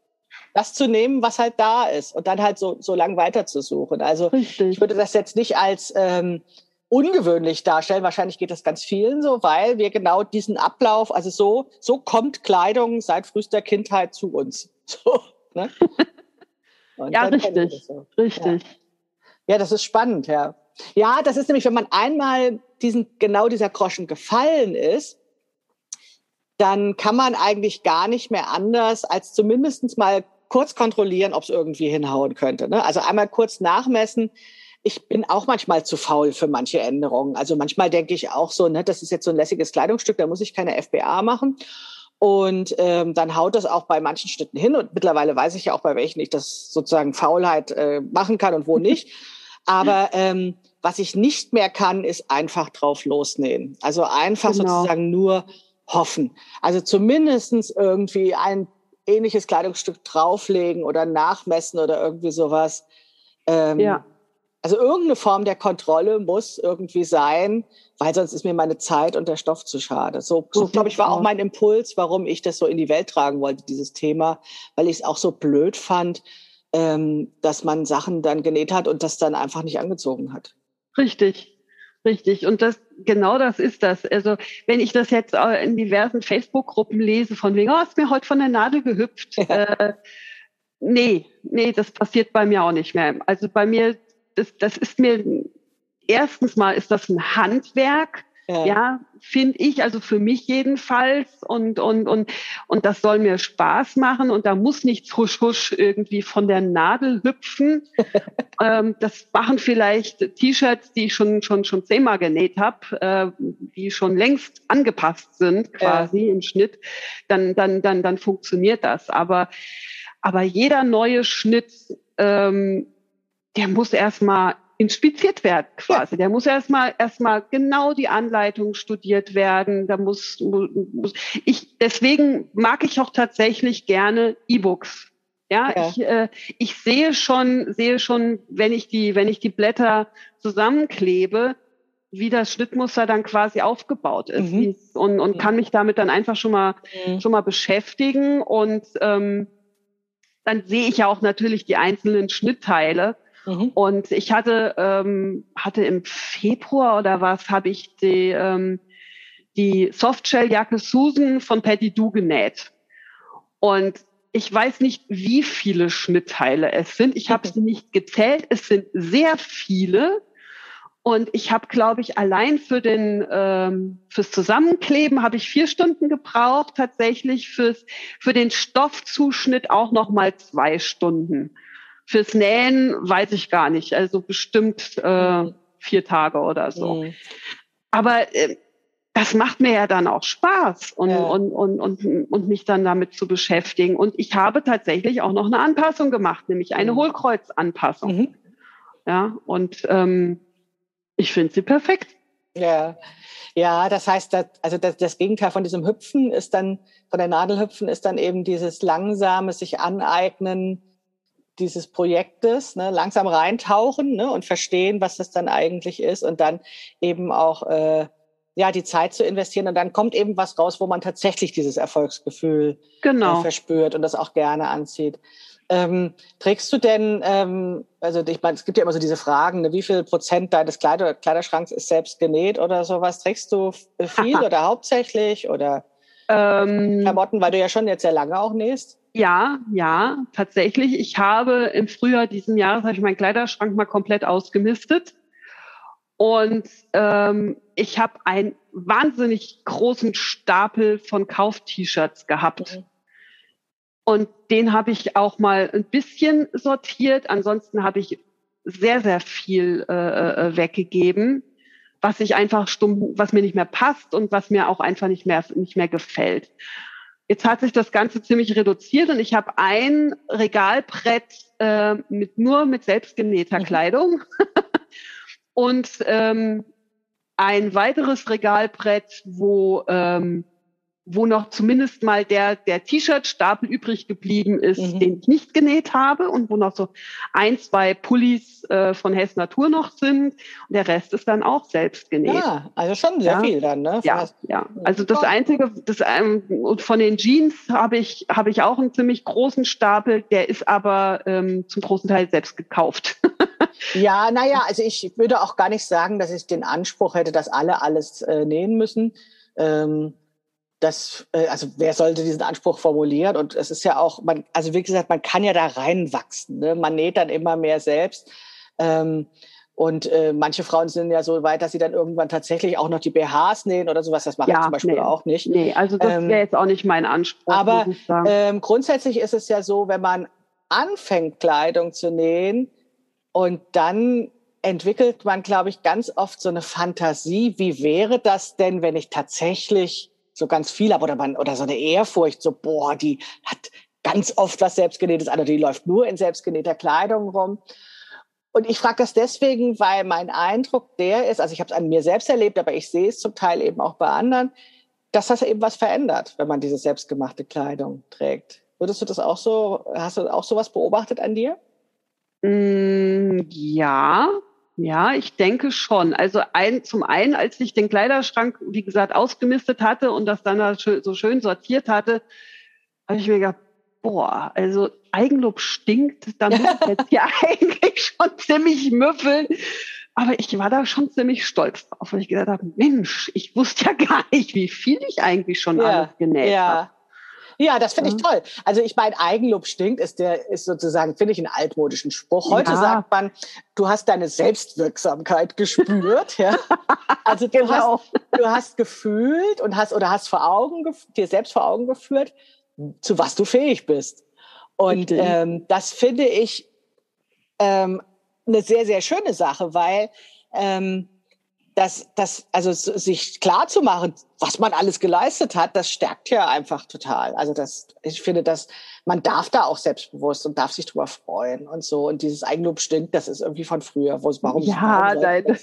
das zu nehmen, was halt da ist und dann halt so, so lang weiter zu suchen. Also Richtig. ich würde das jetzt nicht als ähm, ungewöhnlich darstellen. Wahrscheinlich geht das ganz vielen so, weil wir genau diesen Ablauf, also so, so kommt Kleidung seit frühester Kindheit zu uns. <laughs> So, ne? <laughs> ja, richtig. So. Richtig. Ja. ja, das ist spannend, ja. Ja, das ist nämlich, wenn man einmal diesen, genau dieser Groschen gefallen ist, dann kann man eigentlich gar nicht mehr anders, als zumindest mal kurz kontrollieren, ob es irgendwie hinhauen könnte. Ne? Also einmal kurz nachmessen. Ich bin auch manchmal zu faul für manche Änderungen. Also manchmal denke ich auch so, ne, das ist jetzt so ein lässiges Kleidungsstück, da muss ich keine FBA machen. Und ähm, dann haut das auch bei manchen Schnitten hin. Und mittlerweile weiß ich ja auch, bei welchen ich das sozusagen Faulheit äh, machen kann und wo <laughs> nicht. Aber ähm, was ich nicht mehr kann, ist einfach drauf losnähen. Also einfach genau. sozusagen nur hoffen. Also zumindestens irgendwie ein ähnliches Kleidungsstück drauflegen oder nachmessen oder irgendwie sowas. Ähm, ja. Also irgendeine Form der Kontrolle muss irgendwie sein, weil sonst ist mir meine Zeit und der Stoff zu schade. So, so glaube ich, war auch mein Impuls, warum ich das so in die Welt tragen wollte, dieses Thema, weil ich es auch so blöd fand, ähm, dass man Sachen dann genäht hat und das dann einfach nicht angezogen hat. Richtig, richtig. Und das genau das ist das. Also wenn ich das jetzt in diversen Facebook-Gruppen lese, von wegen, oh, ist mir heute von der Nadel gehüpft. Ja. <laughs> Äh, nee, nee, das passiert bei mir auch nicht mehr. Also bei mir, das, das ist mir erstens mal ist das ein Handwerk ja, ja finde ich, also für mich jedenfalls. Und, und, und, und das soll mir Spaß machen. Und da muss nichts husch husch irgendwie von der Nadel hüpfen. <laughs> ähm, das machen vielleicht T-Shirts, die ich schon, schon, schon zehnmal genäht habe, äh, die schon längst angepasst sind, quasi ja. im Schnitt. Dann, dann, dann, dann funktioniert das. Aber, aber jeder neue Schnitt, ähm, der muss erstmal inspiziert werden quasi. Ja. Der muss erstmal erstmal genau die Anleitung studiert werden. Da muss, muss ich deswegen mag ich auch tatsächlich gerne E-Books. Ja, ja, Ich, äh, ich sehe schon sehe schon, wenn ich die wenn ich die Blätter zusammenklebe, wie das Schnittmuster dann quasi aufgebaut ist mhm. und, und mhm. kann mich damit dann einfach schon mal mhm. schon mal beschäftigen und ähm, dann sehe ich ja auch natürlich die einzelnen Schnittteile Mhm. Und ich hatte, ähm, hatte im Februar oder was, habe ich die, ähm, die Softshell-Jacke Susan von Patty Du genäht. Und ich weiß nicht, wie viele Schnittteile es sind. Ich habe sie nicht gezählt. Es sind sehr viele. Und ich habe, glaube ich, allein für den ähm, fürs Zusammenkleben habe ich vier Stunden gebraucht. Tatsächlich fürs für den Stoffzuschnitt auch noch mal zwei Stunden. Fürs Nähen weiß ich gar nicht. Also bestimmt äh, vier Tage oder so. Mhm. Aber äh, das macht mir ja dann auch Spaß und, ja. und, und, und, und mich dann damit zu beschäftigen. Und ich habe tatsächlich auch noch eine Anpassung gemacht, nämlich eine mhm. Hohlkreuzanpassung. Mhm. Ja, und ähm, ich finde sie perfekt. Ja, ja, das heißt, dass, also das, das Gegenteil von diesem Hüpfen ist dann, von der Nadelhüpfen ist dann eben dieses langsame sich aneignen, dieses Projektes, ne, langsam reintauchen ne, und verstehen, was das dann eigentlich ist und dann eben auch äh, ja die Zeit zu investieren und dann kommt eben was raus, wo man tatsächlich dieses Erfolgsgefühl genau. äh, verspürt und das auch gerne anzieht. Ähm, trägst du denn, ähm, also ich meine, es gibt ja immer so diese Fragen, ne, wie viel Prozent deines Kleider Kleiderschranks ist selbst genäht oder sowas? Trägst du viel <laughs> oder hauptsächlich oder ähm, Klamotten, weil du ja schon jetzt sehr lange auch nähst? Ja, ja, tatsächlich. Ich habe im Frühjahr diesen Jahres habe ich meinen Kleiderschrank mal komplett ausgemistet. Und ähm, ich habe einen wahnsinnig großen Stapel von Kauf-T-Shirts gehabt. Mhm. Und den habe ich auch mal ein bisschen sortiert. Ansonsten habe ich sehr, sehr viel äh, äh weggegeben. Was ich einfach stumm, was mir nicht mehr passt und was mir auch einfach nicht mehr, nicht mehr gefällt. Jetzt hat sich das Ganze ziemlich reduziert und ich habe ein Regalbrett äh, mit nur mit selbstgenähter mhm. Kleidung <laughs> und ähm, ein weiteres Regalbrett, wo ähm, wo noch zumindest mal der, der T-Shirt-Stapel übrig geblieben ist, mhm. den ich nicht genäht habe und wo noch so ein, zwei Pullis äh, von Hess Natur noch sind. Und der Rest ist dann auch selbst genäht. Ja, also schon sehr ja. viel dann, ne? Ja, ja. Also das Einzige, das, ähm, von den Jeans habe ich, habe ich auch einen ziemlich großen Stapel, der ist aber ähm, zum großen Teil selbst gekauft. <laughs> ja, naja, also ich würde auch gar nicht sagen, dass ich den Anspruch hätte, dass alle alles äh, nähen müssen. Ähm, das, äh, also wer sollte diesen Anspruch formulieren? Und es ist ja auch, man, also wie gesagt, man kann ja da reinwachsen. Ne? Man näht dann immer mehr selbst. Ähm, und äh, manche Frauen sind ja so weit, dass sie dann irgendwann tatsächlich auch noch die BHs nähen oder sowas. Das mache ja, ich zum Beispiel nee, auch nicht. Nee, also das wäre ähm, jetzt auch nicht mein Anspruch. Aber ähm, grundsätzlich ist es ja so, wenn man anfängt, Kleidung zu nähen und dann entwickelt man, glaube ich, ganz oft so eine Fantasie. Wie wäre das denn, wenn ich tatsächlich so ganz viel habe oder man oder so eine Ehrfurcht, so boah, die hat ganz oft was selbstgenähtes oder die läuft nur in selbstgenähter Kleidung rum. Und ich frage das deswegen, weil mein Eindruck der ist, also ich habe es an mir selbst erlebt, aber ich sehe es zum Teil eben auch bei anderen, dass das eben was verändert, wenn man diese selbstgemachte Kleidung trägt. Würdest du das auch so, hast du auch sowas beobachtet an dir? Mm, ja, ja, ich denke schon. Also ein, zum einen, als ich den Kleiderschrank, wie gesagt, ausgemistet hatte und das dann so schön sortiert hatte, habe ich mir gedacht, boah, also Eigenlob stinkt, da muss ich jetzt hier <laughs> eigentlich schon ziemlich müffeln. Aber ich war da schon ziemlich stolz drauf, weil ich gedacht habe, Mensch, ich wusste ja <laughs> gar nicht, wie viel ich eigentlich schon ja, alles genäht ja. habe. Ja, das finde ich toll. Also ich meine, Eigenlob stinkt, ist der, ist sozusagen, finde ich, einen altmodischen Spruch. Heute ja. sagt man, du hast deine Selbstwirksamkeit gespürt. ja. <laughs> Also du, genau. hast, du hast gefühlt und hast oder hast vor Augen, dir selbst vor Augen geführt, zu was du fähig bist. Und ähm, das finde ich ähm, eine sehr, sehr schöne Sache, weil ähm, das, das, also sich klar zu machen, was man alles geleistet hat, das stärkt ja einfach total. Also das, ich finde, dass man darf da auch selbstbewusst und darf sich drüber freuen und so. Und dieses Eigenlob stinkt, das ist irgendwie von früher. Warum, ja, warum nein. <laughs>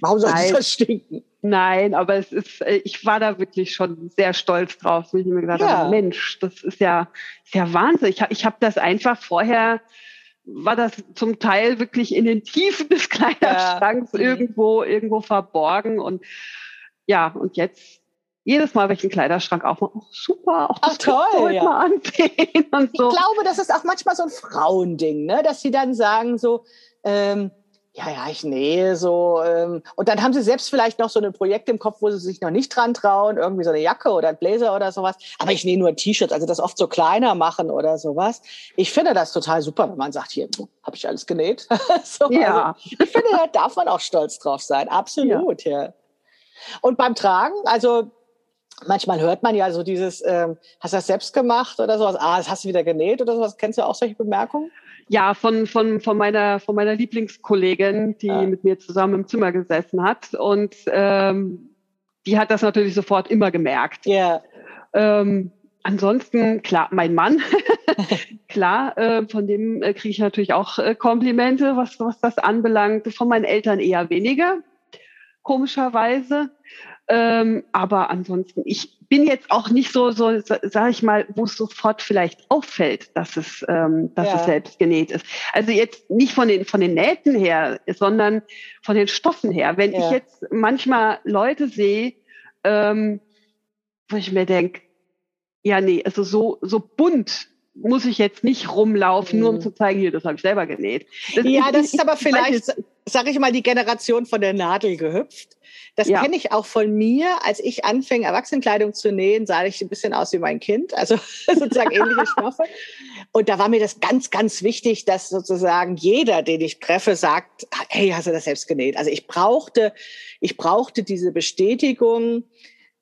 warum soll nein. das stinken? Nein, aber es ist, ich war da wirklich schon sehr stolz drauf, wo ich mir gedacht ja. habe, Mensch, das ist ja, ist ja Wahnsinn. Ich, ich habe das einfach vorher war das zum Teil wirklich in den Tiefen des Kleiderschranks ja. irgendwo, irgendwo verborgen. Und ja, und jetzt jedes Mal, wenn ich einen Kleiderschrank aufmache, oh, super, auch das Ach, toll, ja. mal ansehen. Und so. Ich glaube, das ist auch manchmal so ein Frauending, ne? dass sie dann sagen so, ähm, ja, ja, ich nähe so. Ähm, und dann haben sie selbst vielleicht noch so ein Projekt im Kopf, wo sie sich noch nicht dran trauen, irgendwie so eine Jacke oder ein Blazer oder sowas. Aber ich nähe nur T-Shirts, also das oft so kleiner machen oder sowas. Ich finde das total super, wenn man sagt, hier, habe ich alles genäht. <laughs> so, ja. Also, ich finde, da darf man auch stolz drauf sein. Absolut, ja. ja. Und beim Tragen, also manchmal hört man ja so dieses, ähm, hast du das selbst gemacht oder sowas? Ah, das hast du wieder genäht oder sowas. Kennst du auch solche Bemerkungen? Ja, von, von, von, meiner, von meiner Lieblingskollegin, die ah. mit mir zusammen im Zimmer gesessen hat. Und ähm, die hat das natürlich sofort immer gemerkt. Ja. Yeah. Ähm, ansonsten, klar, mein Mann, <laughs> klar, äh, von dem äh, kriege ich natürlich auch äh, Komplimente, was, was das anbelangt. Von meinen Eltern eher weniger, komischerweise. Ähm, aber ansonsten, ich bin jetzt auch nicht so, so sage ich mal, wo es sofort vielleicht auffällt, dass es, ähm, dass ja. es selbst genäht ist. Also jetzt nicht von den von den Nähten her, sondern von den Stoffen her. Wenn ja. ich jetzt manchmal Leute sehe, ähm, wo ich mir denke, ja nee, also so so bunt muss ich jetzt nicht rumlaufen, mhm. nur um mhm. zu zeigen, hier, das habe ich selber genäht. Das ja, ist, das ist aber vielleicht, sage ich mal, die Generation von der Nadel gehüpft. Das ja. kenne ich auch von mir. Als ich anfing, Erwachsenenkleidung zu nähen, sah ich ein bisschen aus wie mein Kind, also <laughs> sozusagen ähnliche <laughs> Stoffe. Und da war mir das ganz, ganz wichtig, dass sozusagen jeder, den ich treffe, sagt, hey, hast du das selbst genäht? Also ich brauchte, ich brauchte diese Bestätigung,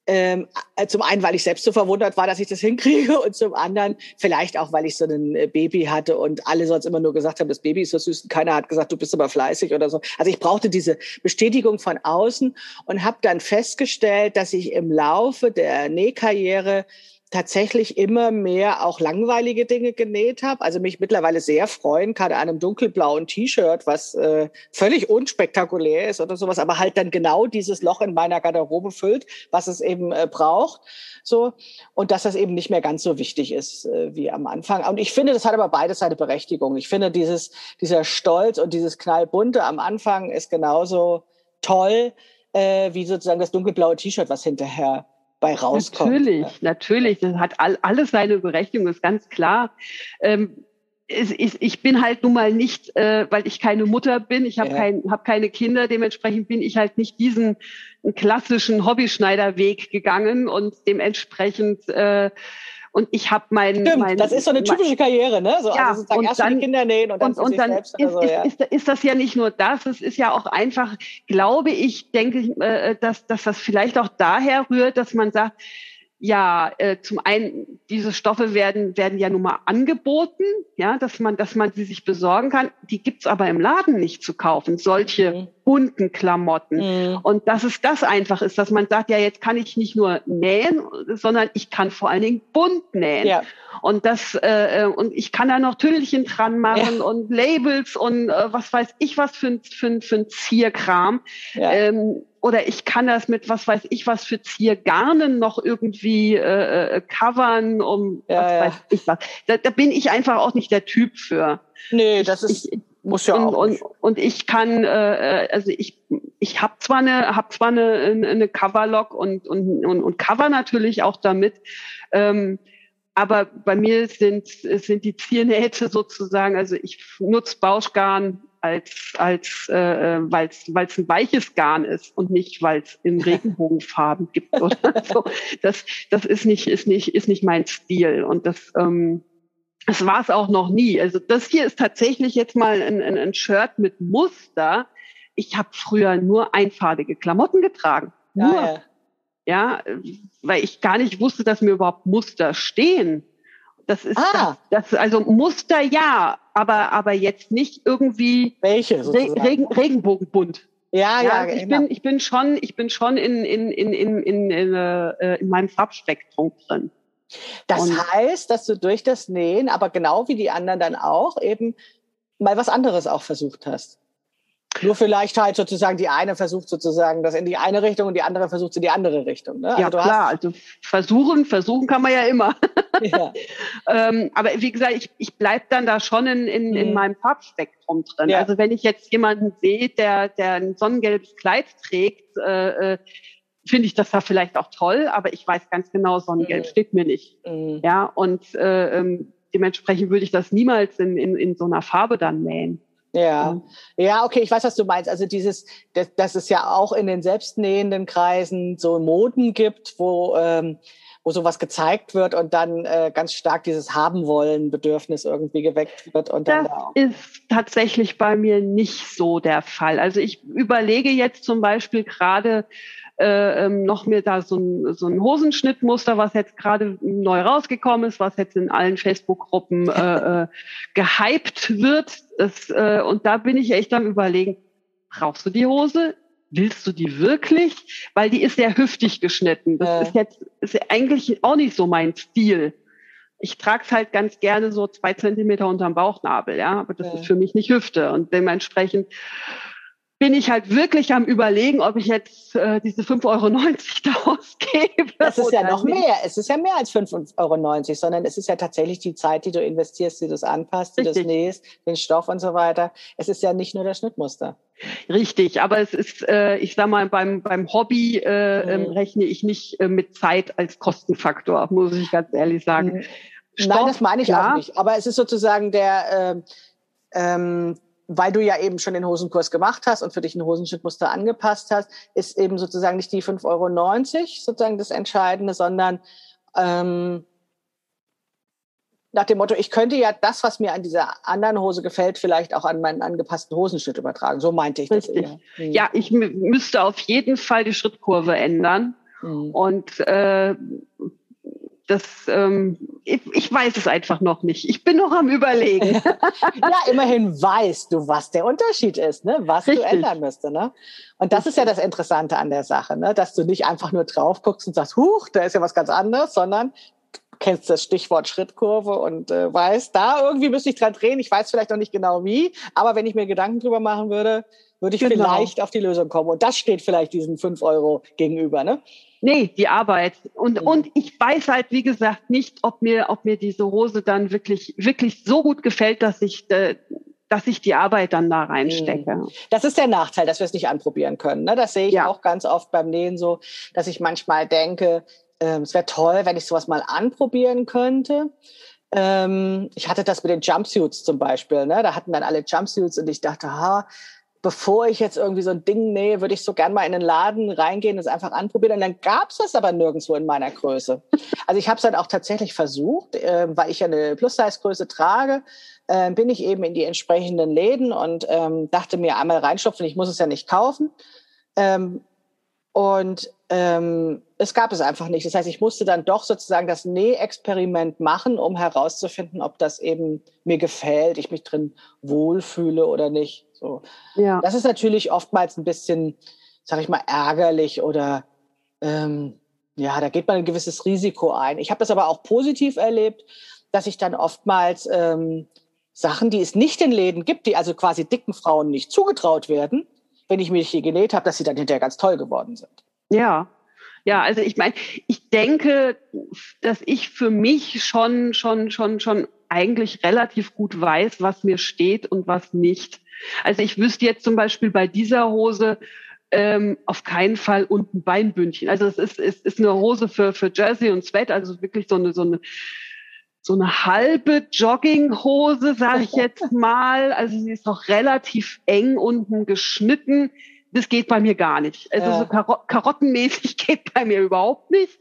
Ähm, äh, zum einen, weil ich selbst so verwundert war, dass ich das hinkriege und zum anderen vielleicht auch, weil ich so ein äh, Baby hatte und alle sonst immer nur gesagt haben, das Baby ist so süß und keiner hat gesagt, du bist aber fleißig oder so. Also ich brauchte diese Bestätigung von außen und habe dann festgestellt, dass ich im Laufe der Nähkarriere tatsächlich immer mehr auch langweilige Dinge genäht habe. Also mich mittlerweile sehr freuen kann an einem dunkelblauen T-Shirt, was äh, völlig unspektakulär ist oder sowas, aber halt dann genau dieses Loch in meiner Garderobe füllt, was es eben äh, braucht. So und dass das eben nicht mehr ganz so wichtig ist äh, wie am Anfang. Und ich finde, das hat aber beides seine Berechtigung. Ich finde dieses dieser Stolz und dieses knallbunte am Anfang ist genauso toll äh, wie sozusagen das dunkelblaue T-Shirt, was hinterher bei rauskommt. Natürlich, natürlich. Das hat all, alles seine Berechtigung, ist ganz klar. Ähm, ich, ich bin halt nun mal nicht, äh, weil ich keine Mutter bin, ich habe ja. kein, hab keine Kinder, dementsprechend bin ich halt nicht diesen klassischen Hobbyschneiderweg gegangen und dementsprechend äh, und ich habe mein, Stimmt, mein, das ist so eine typische Karriere, ne? So, ja, also und erst dann, die Kinder nähen und dann, und, und dann ist, so, ist, ja. ist, ist, das ja nicht nur das, es ist ja auch einfach, glaube ich, denke ich, äh, dass, dass das vielleicht auch daher rührt, dass man sagt, ja, äh, zum einen, diese Stoffe werden, werden ja nun mal angeboten, ja, dass man, dass man sie sich besorgen kann. Die gibt's aber im Laden nicht zu kaufen, solche mhm. Bunten Klamotten. Mhm. Und dass es das einfach ist, dass man sagt, ja, jetzt kann ich nicht nur nähen, sondern ich kann vor allen Dingen bunt nähen. Ja. Und das, äh, äh und ich kann da noch Tüllchen dran machen ja. und Labels und äh, was weiß ich was für ein, für für ein Zierkram. Ja. Ähm, oder ich kann das mit was weiß ich was für Ziergarnen noch irgendwie äh, äh, covern, um ja, was ja. weiß ich was. Da, da bin ich einfach auch nicht der Typ für. Nee, das ist ich, muss ja und, auch. Und, und ich kann, äh, äh also ich, ich habe zwar eine, hab zwar eine, eine Coverlock und, und, und, und Cover natürlich auch damit. Ähm, aber bei mir sind, sind die Ziernähte <laughs> sozusagen, also ich nutze Bauschgarn als, als äh, weil es ein weiches Garn ist und nicht, weil es in <laughs> Regenbogenfarben gibt oder so. Das, das ist nicht, ist nicht, ist nicht mein Stil. Und das, ähm, das war es auch noch nie. Also das hier ist tatsächlich jetzt mal ein, ein, ein Shirt mit Muster. Ich habe früher nur einfarbige Klamotten getragen. Nur. Ja, ja. ja, weil ich gar nicht wusste, dass mir überhaupt Muster stehen. Das ist ah. das, das, also Muster ja, aber aber jetzt nicht irgendwie welche Regen, Regenbogenbunt. Ja, ja, ja ich genau. bin ich bin schon ich bin schon in in in in in, in, äh, in meinem Farbspektrum drin. Das Und heißt, dass du durch das Nähen, aber genau wie die anderen dann auch eben mal was anderes auch versucht hast. Nur vielleicht halt sozusagen die eine versucht sozusagen das in die eine Richtung und die andere versucht es in die andere Richtung. Ne? Also ja klar, also versuchen, versuchen kann man ja immer. <laughs> Ja. <laughs> ähm, aber wie gesagt, ich, ich bleib dann da schon in, in, mhm. in meinem Farbspektrum drin. Ja. Also wenn ich jetzt jemanden sehe, der, der ein sonnengelbes Kleid trägt, äh, äh, finde ich das da vielleicht auch toll, aber ich weiß ganz genau, Sonnengelb mhm. steht mir nicht. Mhm. Ja, und äh, ähm, dementsprechend würde ich das niemals in, in, in so einer Farbe dann nähen. Ja, ja, okay, ich weiß, was du meinst. Also dieses, dass, dass es ja auch in den selbstnähenden Kreisen so Moden gibt, wo ähm, wo sowas gezeigt wird und dann äh, ganz stark dieses haben wollen Bedürfnis irgendwie geweckt wird und das dann ist tatsächlich bei mir nicht so der Fall. Also ich überlege jetzt zum Beispiel gerade äh, ähm, noch mir da so ein, so ein Hosenschnittmuster, was jetzt gerade neu rausgekommen ist, was jetzt in allen Facebook-Gruppen äh, <laughs> äh, gehypt wird. Das, äh, und da bin ich echt am überlegen, brauchst du die Hose? Willst du die wirklich? Weil die ist sehr hüftig geschnitten. Das äh. ist jetzt ist eigentlich auch nicht so mein Stil. Ich trage es halt ganz gerne so zwei Zentimeter unterm Bauchnabel, ja, aber das äh. ist für mich nicht Hüfte. Und dementsprechend bin ich halt wirklich am überlegen, ob ich jetzt äh, diese 5,90 Euro <laughs> da ausgebe. Das ist ja noch nicht. mehr. Es ist ja mehr als 5,90 Euro, sondern es ist ja tatsächlich die Zeit, die du investierst, die du es anpasst, die du es nähst, den Stoff und so weiter. Es ist ja nicht nur das Schnittmuster. Richtig, aber es ist, äh, ich sag mal, beim, beim Hobby äh, mhm. ähm, rechne ich nicht äh, mit Zeit als Kostenfaktor, muss ich ganz ehrlich sagen. Mhm. Stoff, Nein, das meine ich ja. auch nicht. Aber es ist sozusagen der, äh, ähm, weil du ja eben schon den Hosenkurs gemacht hast und für dich ein Hosenschnittmuster angepasst hast, ist eben sozusagen nicht die 5,90 Euro sozusagen das Entscheidende, sondern ähm, nach dem Motto, ich könnte ja das, was mir an dieser anderen Hose gefällt, vielleicht auch an meinen angepassten Hosenschnitt übertragen. So meinte ich Richtig. das. Eher. Ja, ich müsste auf jeden Fall die Schrittkurve ändern. Mhm. Und äh, das, ähm, ich, ich weiß es einfach noch nicht. Ich bin noch am Überlegen. <laughs> ja, immerhin weißt du, was der Unterschied ist, ne? was Richtig. du ändern müsste. Ne? Und das ist ja das Interessante an der Sache, ne? dass du nicht einfach nur drauf guckst und sagst, huch, da ist ja was ganz anderes, sondern kennst das Stichwort Schrittkurve und äh, weißt, da irgendwie müsste ich dran drehen. Ich weiß vielleicht noch nicht genau wie, aber wenn ich mir Gedanken drüber machen würde, würde ich genau. vielleicht auf die Lösung kommen. Und das steht vielleicht diesen fünf Euro gegenüber, ne? Nee, die Arbeit. Und, mhm. und ich weiß halt, wie gesagt, nicht, ob mir, ob mir diese Hose dann wirklich, wirklich so gut gefällt, dass ich, äh, dass ich die Arbeit dann da reinstecke. Mhm. Das ist der Nachteil, dass wir es nicht anprobieren können. Ne? Das sehe ich ja. auch ganz oft beim Nähen so, dass ich manchmal denke, äh, es wäre toll, wenn ich sowas mal anprobieren könnte. Ähm, ich hatte das mit den Jumpsuits zum Beispiel. Ne? Da hatten dann alle Jumpsuits und ich dachte, ha, bevor ich jetzt irgendwie so ein Ding nähe, würde ich so gern mal in den Laden reingehen es einfach anprobieren. Und dann gab es das aber nirgendwo in meiner Größe. Also ich habe es dann auch tatsächlich versucht, äh, weil ich ja eine Plus-Size-Größe trage, äh, bin ich eben in die entsprechenden Läden und ähm, dachte mir einmal reinstopfen, ich muss es ja nicht kaufen. Ähm, und ähm, es gab es einfach nicht. Das heißt, ich musste dann doch sozusagen das Nähexperiment machen, um herauszufinden, ob das eben mir gefällt, ich mich drin wohlfühle oder nicht. So. Ja. Das ist natürlich oftmals ein bisschen, sag ich mal, ärgerlich oder ähm, ja, da geht man ein gewisses Risiko ein. Ich habe das aber auch positiv erlebt, dass ich dann oftmals ähm, Sachen, die es nicht in Läden gibt, die also quasi dicken Frauen nicht zugetraut werden, wenn ich mich hier genäht habe, dass sie dann hinterher ganz toll geworden sind. Ja, ja, also ich meine, ich denke, dass ich für mich schon, schon, schon, schon eigentlich relativ gut weiß, was mir steht und was nicht. Also ich wüsste jetzt zum Beispiel bei dieser Hose ähm, auf keinen Fall unten Beinbündchen. Also es ist, es ist eine Hose für, für Jersey und Sweat, also wirklich so eine, so eine, so eine halbe Jogginghose, sage ich jetzt <laughs> mal. Also sie ist noch relativ eng unten geschnitten. Das geht bei mir gar nicht. Also ja. so Karo karottenmäßig <laughs> geht bei mir überhaupt nicht.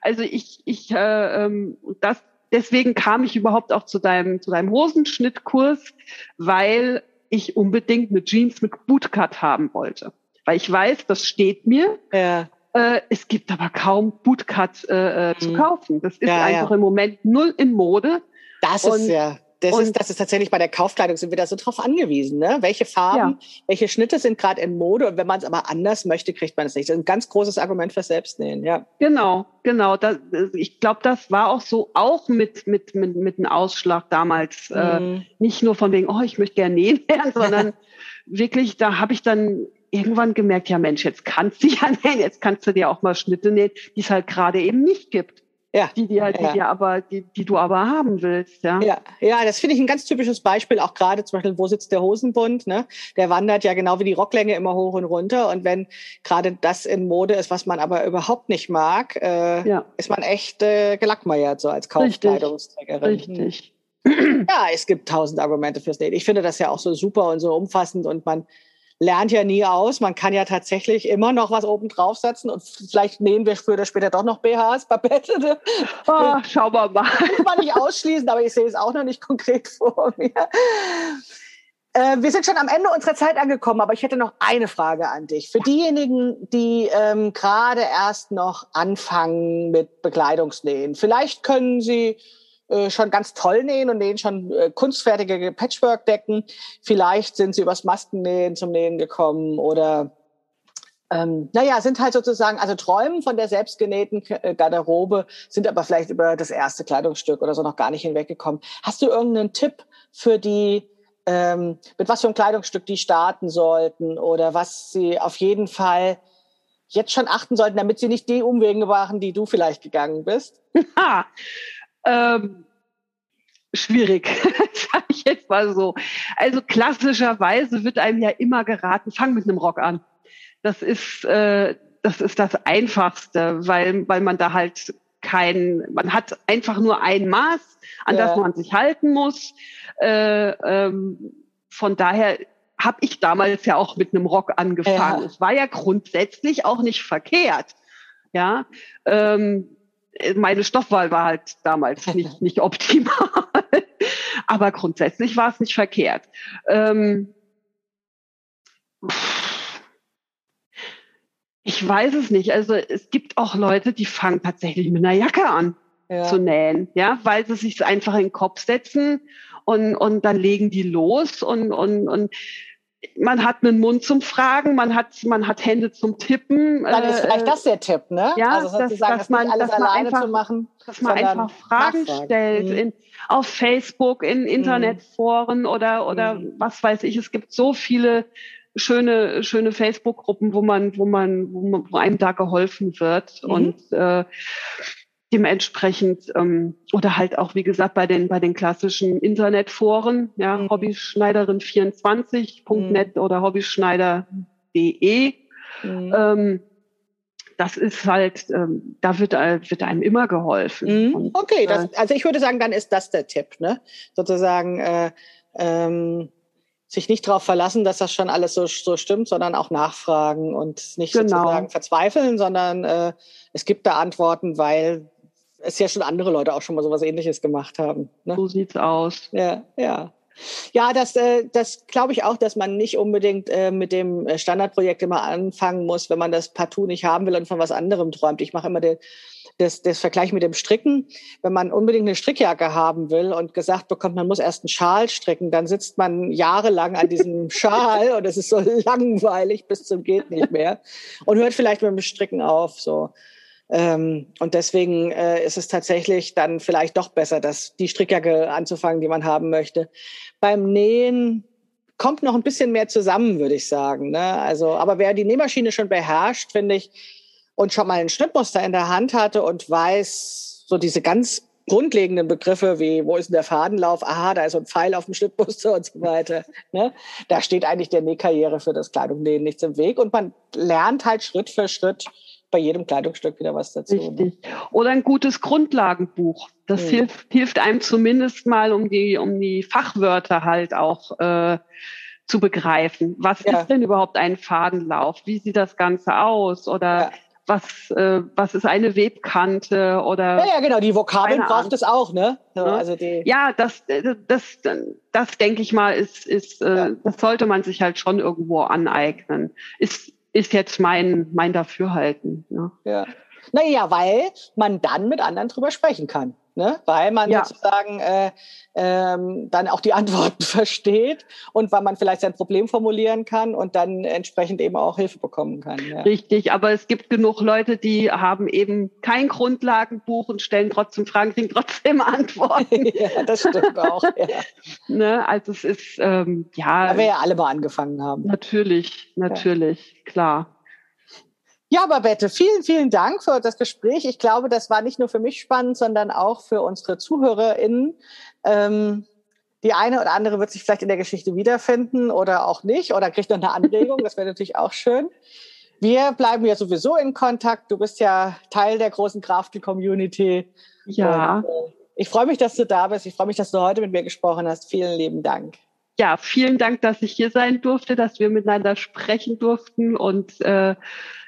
Also ich, ich äh, ähm, das deswegen kam ich überhaupt auch zu deinem zu deinem Hosenschnittkurs, weil ich unbedingt eine Jeans mit Bootcut haben wollte. Weil ich weiß, das steht mir. Ja. Äh, es gibt aber kaum Bootcut äh, äh mhm. zu kaufen. Das ist ja, einfach ja. im Moment null in Mode. Das und, ist ja das und ist, das ist tatsächlich bei der Kaufkleidung sind wir da so drauf angewiesen, ne? Welche Farben, ja. welche Schnitte sind gerade in Mode und wenn man es aber anders möchte, kriegt man es nicht. Das ist ein ganz großes Argument für Selbstnähen, ja. Genau, genau. Das, ich glaube, das war auch so, auch mit mit mit mit einem Ausschlag damals. Äh, mhm. Äh, nicht nur von wegen, oh, ich möchte gerne nähen lernen, sondern <laughs> wirklich, da habe ich dann irgendwann gemerkt, ja Mensch, jetzt kannst du ja <laughs> nähen, jetzt kannst du dir auch mal Schnitte nähen, die es halt gerade eben nicht gibt. Ja. Die, die halt, ja. die, aber, die, die du aber haben willst, ja. Ja, ja das finde ich ein ganz typisches Beispiel, auch gerade zum Beispiel, wo sitzt der Hosenbund, ne? Der wandert ja genau wie die Rocklänge immer hoch und runter. Und wenn gerade das in Mode ist, was man aber überhaupt nicht mag, äh, ja. ist man echt äh, gelackmeiert, so als Kaufkleidungsträgerin. Richtig. Richtig. Ja, es gibt tausend Argumente fürs Nähen. Ich finde das ja auch so super und so umfassend und man lernt ja nie aus. Man kann ja tatsächlich immer noch was oben draufsetzen und vielleicht nehmen wir früher oder später doch noch BHs, Babette. Oh, schauen wir mal. Kann man nicht ausschließen, aber ich sehe es auch noch nicht konkret <laughs> vor mir. Äh, wir sind schon am Ende unserer Zeit angekommen, aber ich hätte noch eine Frage an dich. Für diejenigen, die ähm, gerade erst noch anfangen mit Bekleidungsnähen, vielleicht können sie äh, schon ganz toll nähen und nähen schon äh, kunstfertige Patchwork-Decken. Vielleicht sind sie übers Maskennähen zum Nähen gekommen oder ähm, naja, sind halt sozusagen, also träumen von der selbstgenähten äh, Garderobe, sind aber vielleicht über das erste Kleidungsstück oder so noch gar nicht hinweggekommen. Hast du irgendeinen Tipp für die, ähm, mit was für einem Kleidungsstück die starten sollten oder was sie auf jeden Fall jetzt schon achten sollten, damit sie nicht die Umwege machen, die du vielleicht gegangen bist? <laughs> <laughs> Ähm, schwierig, <laughs> sage ich jetzt mal so. Also klassischerweise wird einem ja immer geraten, fang mit einem Rock an. Das ist, äh, das ist das Einfachste, weil, weil man da halt kein, man hat einfach nur ein Maß, an ja. das man sich halten muss. Äh, ähm, von daher habe ich damals ja auch mit einem Rock angefangen. Ja. Es war ja grundsätzlich auch nicht verkehrt. Ja, ähm, meine Stoffwahl war halt damals nicht, <laughs> nicht optimal. Aber grundsätzlich war es nicht verkehrt. Ähm, Ich weiß es nicht. Also es gibt auch Leute, die fangen tatsächlich mit einer Jacke an ja. zu nähen, ja, weil sie sich einfach in den Kopf setzen und, und dann legen die los und, und, und man hat einen Mund zum Fragen, man hat, man hat Hände zum Tippen. Dann ist vielleicht äh, das der Tipp, ne? Ja, also sozusagen, dass, dass man, alles dass man alleine einfach, zu machen, dass man einfach Fragen nachfragen. stellt mhm. in, auf Facebook, in Internetforen mhm. oder, oder mhm. was weiß ich. Es gibt so viele schöne, schöne Facebook-Gruppen, wo man, wo man, wo man, wo einem da geholfen wird. Mhm. Und äh, dementsprechend ähm, oder halt auch wie gesagt bei den bei den klassischen Internetforen ja mhm. hobbyschneiderin24.net mhm. oder hobbyschneider.de mhm. ähm, das ist halt ähm, da wird wird einem immer geholfen mhm. Und, okay das, äh, also ich würde sagen dann ist das der Tipp ne sozusagen äh, ähm, sich nicht darauf verlassen, dass das schon alles so, so stimmt, sondern auch nachfragen und nicht genau. sozusagen verzweifeln, sondern äh, es gibt da Antworten, weil es ja schon andere Leute auch schon mal sowas ähnliches gemacht haben. Ne? So sieht's aus. Ja, ja. Ja, das, äh, das glaube ich auch, dass man nicht unbedingt äh, mit dem Standardprojekt immer anfangen muss, wenn man das partout nicht haben will und von was anderem träumt. Ich mache immer den, das, das Vergleich mit dem Stricken. Wenn man unbedingt eine Strickjacke haben will und gesagt bekommt, man muss erst einen Schal stricken, dann sitzt man jahrelang an diesem <laughs> Schal und es ist so langweilig bis zum geht nicht mehr und hört vielleicht mit dem Stricken auf. So. Ähm, und deswegen äh, ist es tatsächlich dann vielleicht doch besser, dass die Strickjacke anzufangen, die man haben möchte. Beim Nähen kommt noch ein bisschen mehr zusammen, würde ich sagen. Ne? Also, aber wer die Nähmaschine schon beherrscht, finde ich, und schon mal ein Schnittmuster in der Hand hatte und weiß, so diese ganz grundlegenden Begriffe wie, wo ist denn der Fadenlauf? Aha, da ist so ein Pfeil auf dem Schnittmuster <laughs> und so weiter. Ne? Da steht eigentlich der Nähkarriere für das Kleidungnähen nichts im Weg. Und man lernt halt Schritt für Schritt bei jedem Kleidungsstück wieder was dazu. Ne? Richtig. Ne? Oder ein gutes Grundlagenbuch. Das mhm. hilft, hilft einem zumindest mal, um die, um die Fachwörter halt auch äh, zu begreifen. Was ja. ist denn überhaupt ein Fadenlauf? Wie sieht das Ganze aus? Oder ja. was, äh, was ist eine Webkante? Oder ja, ja genau, die Vokabeln braucht es auch, ne? So, also die ja, das, das, das, das denke ich mal, ist, ist äh, das sollte man sich halt schon irgendwo aneignen. Ist ist jetzt mein, mein Dafürhalten. Ne? Ja. Naja, weil man dann mit anderen drüber sprechen kann. Ne? Weil man ja. sozusagen äh, ähm, dann auch die <laughs> Antworten versteht und weil man vielleicht sein Problem formulieren kann und dann entsprechend eben auch Hilfe bekommen kann. Ja. Richtig, aber es gibt genug Leute, die haben eben kein Grundlagenbuch und stellen trotzdem Fragen, kriegen trotzdem <laughs> Antworten. <laughs> ja, das stimmt auch. Ja. ne? Also es ist ähm, ja. Da wir ja alle mal angefangen haben. Natürlich, natürlich, klar. Ja, Babette, vielen, vielen Dank für das Gespräch. Ich glaube, das war nicht nur für mich spannend, sondern auch für unsere ZuhörerInnen. Ähm, die eine oder andere wird sich vielleicht in der Geschichte wiederfinden oder auch nicht oder kriegt noch eine Anregung. Das wäre natürlich auch schön. Wir bleiben ja sowieso in Kontakt. Du bist ja Teil der großen Crafty-Community. Ja. Und, äh, ich freue mich, dass du da bist. Ich freue mich, dass du heute mit mir gesprochen hast. Vielen lieben Dank. Ja, vielen Dank, dass ich hier sein durfte, dass wir miteinander sprechen durften und äh,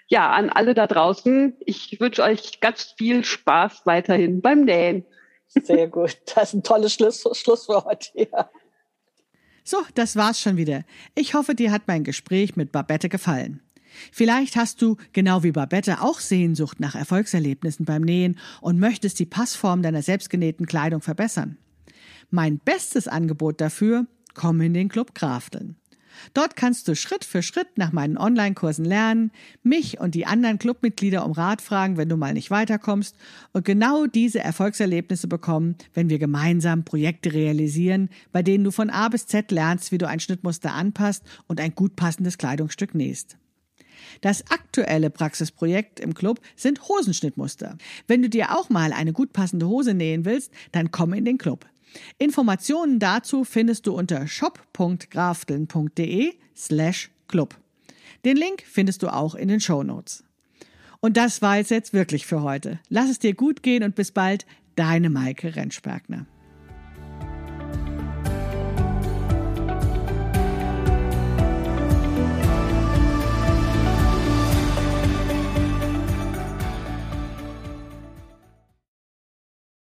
ja, an alle da draußen, ich wünsche euch ganz viel Spaß weiterhin beim Nähen. Sehr gut. Das ist ein tolles Schluss, Schlusswort. Ja. So, das war's schon wieder. Ich hoffe, dir hat mein Gespräch mit Babette gefallen. Vielleicht hast du, genau wie Babette, auch Sehnsucht nach Erfolgserlebnissen beim Nähen und möchtest die Passform deiner selbstgenähten Kleidung verbessern. Mein bestes Angebot dafür, komm in den Club Krafteln. Dort kannst du Schritt für Schritt nach meinen Online-Kursen lernen, mich und die anderen Clubmitglieder um Rat fragen, wenn du mal nicht weiterkommst und genau diese Erfolgserlebnisse bekommen, wenn wir gemeinsam Projekte realisieren, bei denen du von A bis Z lernst, wie du ein Schnittmuster anpasst und ein gut passendes Kleidungsstück nähst. Das aktuelle Praxisprojekt im Club sind Hosenschnittmuster. Wenn du dir auch mal eine gut passende Hose nähen willst, dann komm in den Club. Informationen dazu findest du unter shop.grafteln.de slash club. Den Link findest du auch in den Show Notes. Und das war es jetzt wirklich für heute. Lass es dir gut gehen und bis bald, deine Maike Rentschbergner.